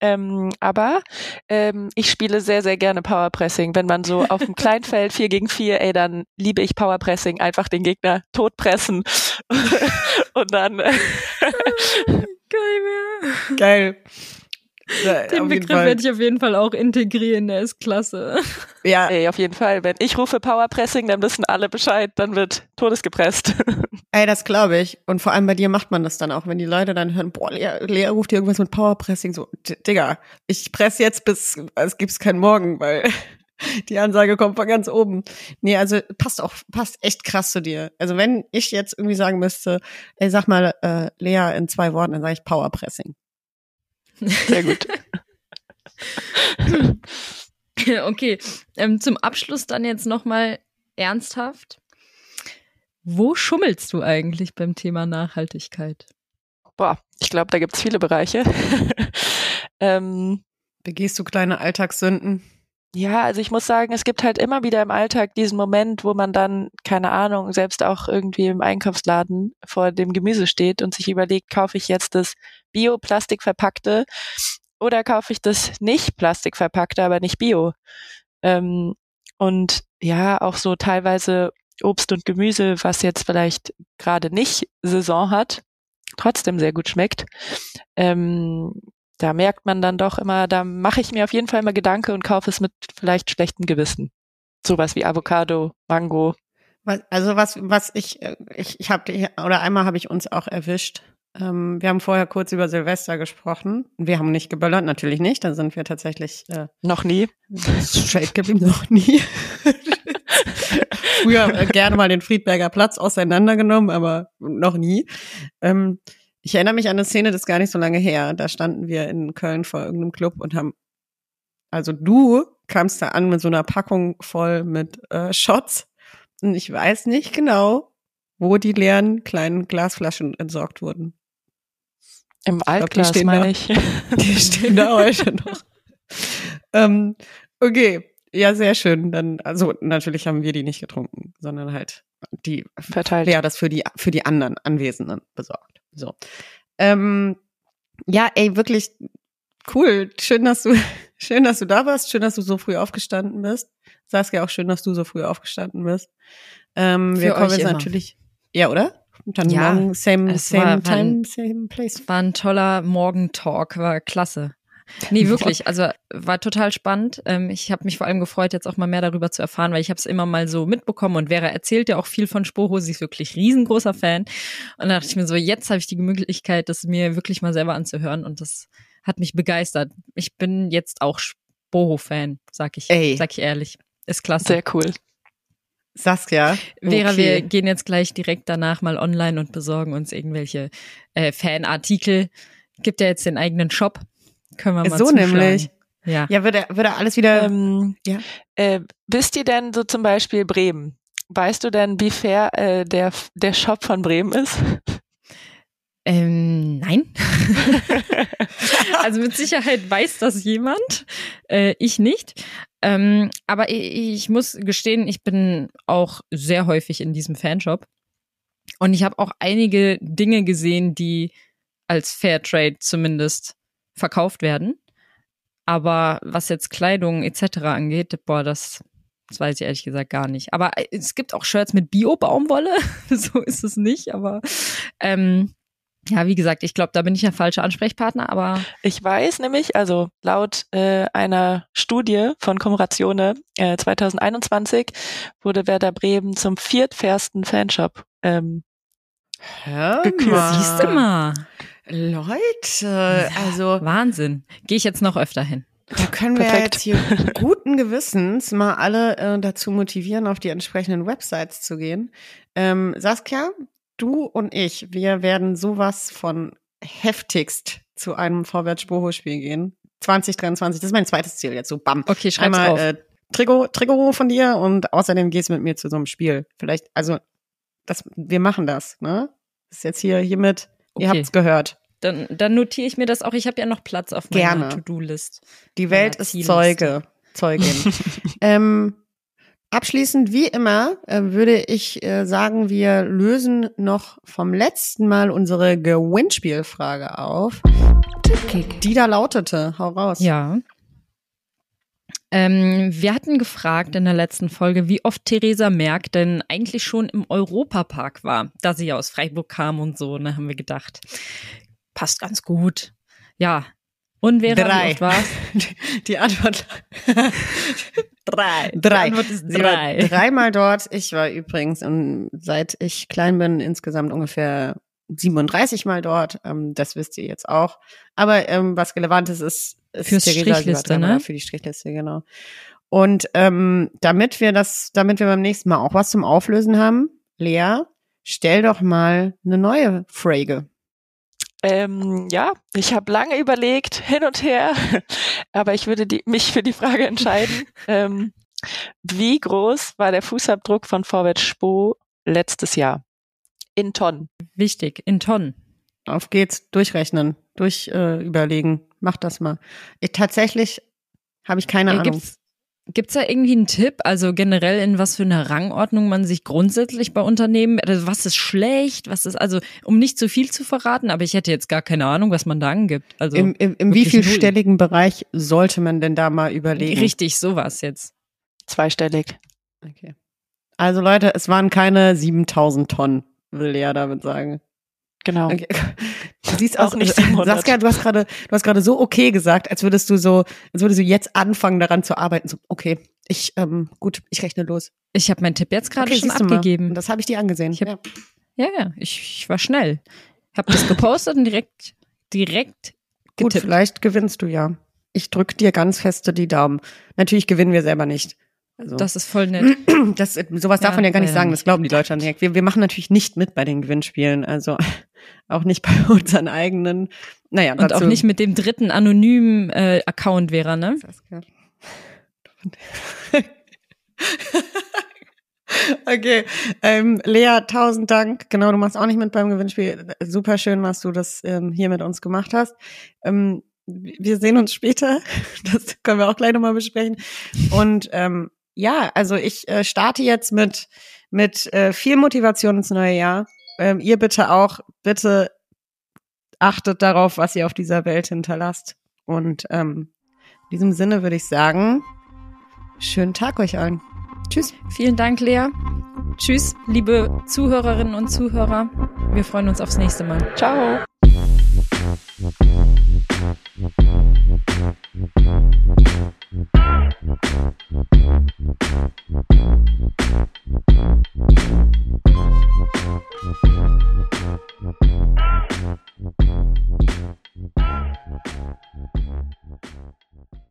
Ähm, aber ähm, ich spiele sehr, sehr gerne Powerpressing. Wenn man so auf dem Kleinfeld 4 gegen 4, ey, dann liebe ich Powerpressing, einfach den Gegner totpressen <laughs> und dann Geil. <laughs> Geil. <laughs> Den Begriff werde ich auf jeden Fall auch integrieren, der ist klasse. Ja, ey, auf jeden Fall, wenn ich rufe Powerpressing, dann wissen alle Bescheid, dann wird todesgepresst. <laughs> ey, das glaube ich. Und vor allem bei dir macht man das dann auch, wenn die Leute dann hören, boah, Lea, Lea ruft dir irgendwas mit Powerpressing, so, Digga, ich presse jetzt bis, es gibt's keinen Morgen, weil <laughs> die Ansage kommt von ganz oben. Nee, also passt auch, passt echt krass zu dir. Also wenn ich jetzt irgendwie sagen müsste, ey, sag mal, äh, Lea in zwei Worten, dann sage ich Powerpressing. Sehr gut. <laughs> Okay, ähm, zum Abschluss dann jetzt nochmal ernsthaft. Wo schummelst du eigentlich beim Thema Nachhaltigkeit? Boah, ich glaube, da gibt's viele Bereiche. <laughs> ähm, Begehst du kleine Alltagssünden? Ja, also ich muss sagen, es gibt halt immer wieder im Alltag diesen Moment, wo man dann, keine Ahnung, selbst auch irgendwie im Einkaufsladen vor dem Gemüse steht und sich überlegt, kaufe ich jetzt das Bio-Plastik verpackte oder kaufe ich das nicht Plastik verpackte, aber nicht Bio. Ähm, und ja, auch so teilweise Obst und Gemüse, was jetzt vielleicht gerade nicht Saison hat, trotzdem sehr gut schmeckt. Ähm, da merkt man dann doch immer, da mache ich mir auf jeden Fall immer Gedanke und kaufe es mit vielleicht schlechtem Gewissen. Sowas wie Avocado, Mango. Was, also was, was ich, äh, ich, ich habe oder einmal habe ich uns auch erwischt. Ähm, wir haben vorher kurz über Silvester gesprochen. Wir haben nicht geböllert, natürlich nicht. Da sind wir tatsächlich äh, Noch nie. straight geblieben, noch nie. Früher äh, gerne mal den Friedberger Platz auseinandergenommen, aber noch nie. Ähm, ich erinnere mich an eine Szene, das ist gar nicht so lange her. Da standen wir in Köln vor irgendeinem Club und haben, also du kamst da an mit so einer Packung voll mit äh, Shots. Und ich weiß nicht genau, wo die leeren kleinen Glasflaschen entsorgt wurden. Im Altglas stehen meine da. ich. <laughs> Die stehen da heute noch. Ähm, okay, ja, sehr schön. Dann, also natürlich haben wir die nicht getrunken, sondern halt die Verteilt. Lea das für die für die anderen Anwesenden besorgt. So. Ähm, ja, ey, wirklich cool. Schön, dass du <laughs> schön, dass du da warst. Schön, dass du so früh aufgestanden bist. Saskia, auch schön, dass du so früh aufgestanden bist. Ähm, wir kommen jetzt immer. natürlich. Ja, oder? Und dann Ja, morgen same same war time, ein- same place. War ein toller Morgentalk, war klasse. Nee, <laughs> wirklich, also war total spannend. Ähm, ich habe mich vor allem gefreut, jetzt auch mal mehr darüber zu erfahren, weil ich habe es immer mal so mitbekommen und Vera erzählt ja auch viel von Sporo, sie ist wirklich riesengroßer Fan. Und da dachte ich mir so, jetzt habe ich die Möglichkeit, das mir wirklich mal selber anzuhören und das hat mich begeistert. Ich bin jetzt auch Boho-Fan, sag ich, Ey. sag ich ehrlich. Ist klasse. Sehr cool. Saskia. Vera, okay. wir gehen jetzt gleich direkt danach mal online und besorgen uns irgendwelche äh, Fanartikel. Gibt ja jetzt den eigenen Shop. Können wir mal So zuschlagen. nämlich. Ja. Ja, würde, würde alles wieder. Ähm, ja. äh, wisst ihr denn so zum Beispiel Bremen? Weißt du denn, wie fair äh, der, der Shop von Bremen ist? Ähm, nein. <laughs> also mit Sicherheit weiß das jemand, äh, ich nicht. Ähm, aber ich, ich muss gestehen, ich bin auch sehr häufig in diesem Fanshop. Und ich habe auch einige Dinge gesehen, die als Fairtrade zumindest verkauft werden. Aber was jetzt Kleidung etc. angeht, boah, das, das weiß ich ehrlich gesagt gar nicht. Aber es gibt auch Shirts mit Bio-Baumwolle, <laughs> so ist es nicht. Aber ähm, ja, wie gesagt, ich glaube, da bin ich der falsche Ansprechpartner, aber Ich weiß nämlich, also laut äh, einer Studie von Kommeratione äh, 2021 wurde Werder Bremen zum viertfairsten Fanshop. Ähm, Hör gekürt. mal. siehst du mal. Leute, also Wahnsinn. Gehe ich jetzt noch öfter hin. da können wir ja jetzt hier <laughs> guten Gewissens mal alle äh, dazu motivieren, auf die entsprechenden Websites zu gehen. Ähm, Saskia, du und ich, wir werden sowas von heftigst zu einem Vorwärts-Boho-Spiel gehen. 2023, das ist mein zweites Ziel jetzt so, bam. Okay, schreib's Einmal auf. äh, Trigo, Trigo von dir und außerdem gehst du mit mir zu so einem Spiel. Vielleicht, also das, wir machen das, ne? Das ist jetzt hier hiermit, ihr Okay. habt's gehört. Dann, dann notiere ich mir das auch. Ich habe ja noch Platz auf meiner. To-Do-List. Die Welt ist. Zeuge, Zeugin. <laughs> ähm, abschließend, wie immer, äh, würde ich äh, sagen, wir lösen noch vom letzten Mal unsere Gewinnspielfrage auf, die da lautete. Hau raus. Ja. Ähm, wir hatten gefragt in der letzten Folge, wie oft Theresa Merck denn eigentlich schon im Europapark war, da sie ja aus Freiburg kam und so, ne, haben wir gedacht. Passt ganz gut. Ja. Und Vera, Drei. wie oft war's? <laughs> Die Antwort. Drei. <laughs> Drei. Die Antwort ist Sie war drei. dreimal dort. Ich war übrigens, ähm, seit ich klein bin, insgesamt ungefähr 37 Mal dort. Ähm, das wisst ihr jetzt auch. Aber ähm, was relevant ist, war Strichliste, ne? Für die Strichliste, genau. Und ähm, damit wir das, damit wir beim nächsten Mal auch was zum Auflösen haben, Lea, stell doch mal eine neue Frage. ähm, ja, ich habe lange überlegt, hin und her, <laughs> aber ich würde die, mich für die Frage entscheiden. <laughs> ähm, wie groß war der Fußabdruck von Vorwärts Spo letztes Jahr? In Tonnen. Wichtig, in Tonnen. Auf geht's, durchrechnen, durch äh, überlegen. Mach das mal. Ich, tatsächlich habe ich keine Äh, Ahnung. gibt's, gibt's da irgendwie einen Tipp, also generell in was für einer Rangordnung man sich grundsätzlich bei Unternehmen, also was ist schlecht, was ist, also um nicht zu viel zu verraten, aber ich hätte jetzt gar keine Ahnung, was man da angibt. Also Im, im, im wirklich null. wievielstelligen Bereich sollte man denn da mal überlegen? richtig sowas jetzt. Zweistellig. Okay. Also Leute, es waren keine 7000 Tonnen, will Lea damit sagen. Genau. Okay. Du siehst Auch aus, nicht 700. Saskia, du hast gerade, du hast gerade so okay gesagt, als würdest du so, als würdest du jetzt anfangen daran zu arbeiten. So, okay, ich, ähm, gut, ich rechne los. Ich habe meinen Tipp jetzt gerade okay, schon abgegeben. Das habe ich dir angesehen. Ich hab- Ja, ja, ich, ich war schnell. Hab das gepostet und direkt, direkt Gut, getippt. vielleicht gewinnst du ja. Ich drück dir ganz feste die Daumen. Natürlich gewinnen wir selber nicht. Also, Das ist voll nett. <clears throat> das, sowas darf Ja, man ja gar nicht sagen, das glauben die Leute nicht. Wir, wir machen natürlich nicht mit bei den Gewinnspielen, also <laughs> auch nicht bei <laughs> unseren eigenen. Naja, Und dazu, auch nicht mit dem dritten anonymen äh, Account wäre, ne? Saskia. <laughs> Okay, ähm, Lea, tausend Dank. Genau, du machst auch nicht mit beim Gewinnspiel. Super schön, was du das ähm, hier mit uns gemacht hast. Ähm, wir sehen uns später. Das können wir auch gleich nochmal besprechen. Und ähm, ja, also ich äh, starte jetzt mit, mit äh, viel Motivation ins neue Jahr. Ähm, ihr bitte auch, bitte achtet darauf, was ihr auf dieser Welt hinterlasst. Und ähm, in diesem Sinne würde ich sagen, schönen Tag euch allen. Tschüss. Vielen Dank, Lea. Tschüss, liebe Zuhörerinnen und Zuhörer. Wir freuen uns aufs nächste Mal. Ciao. Yeah.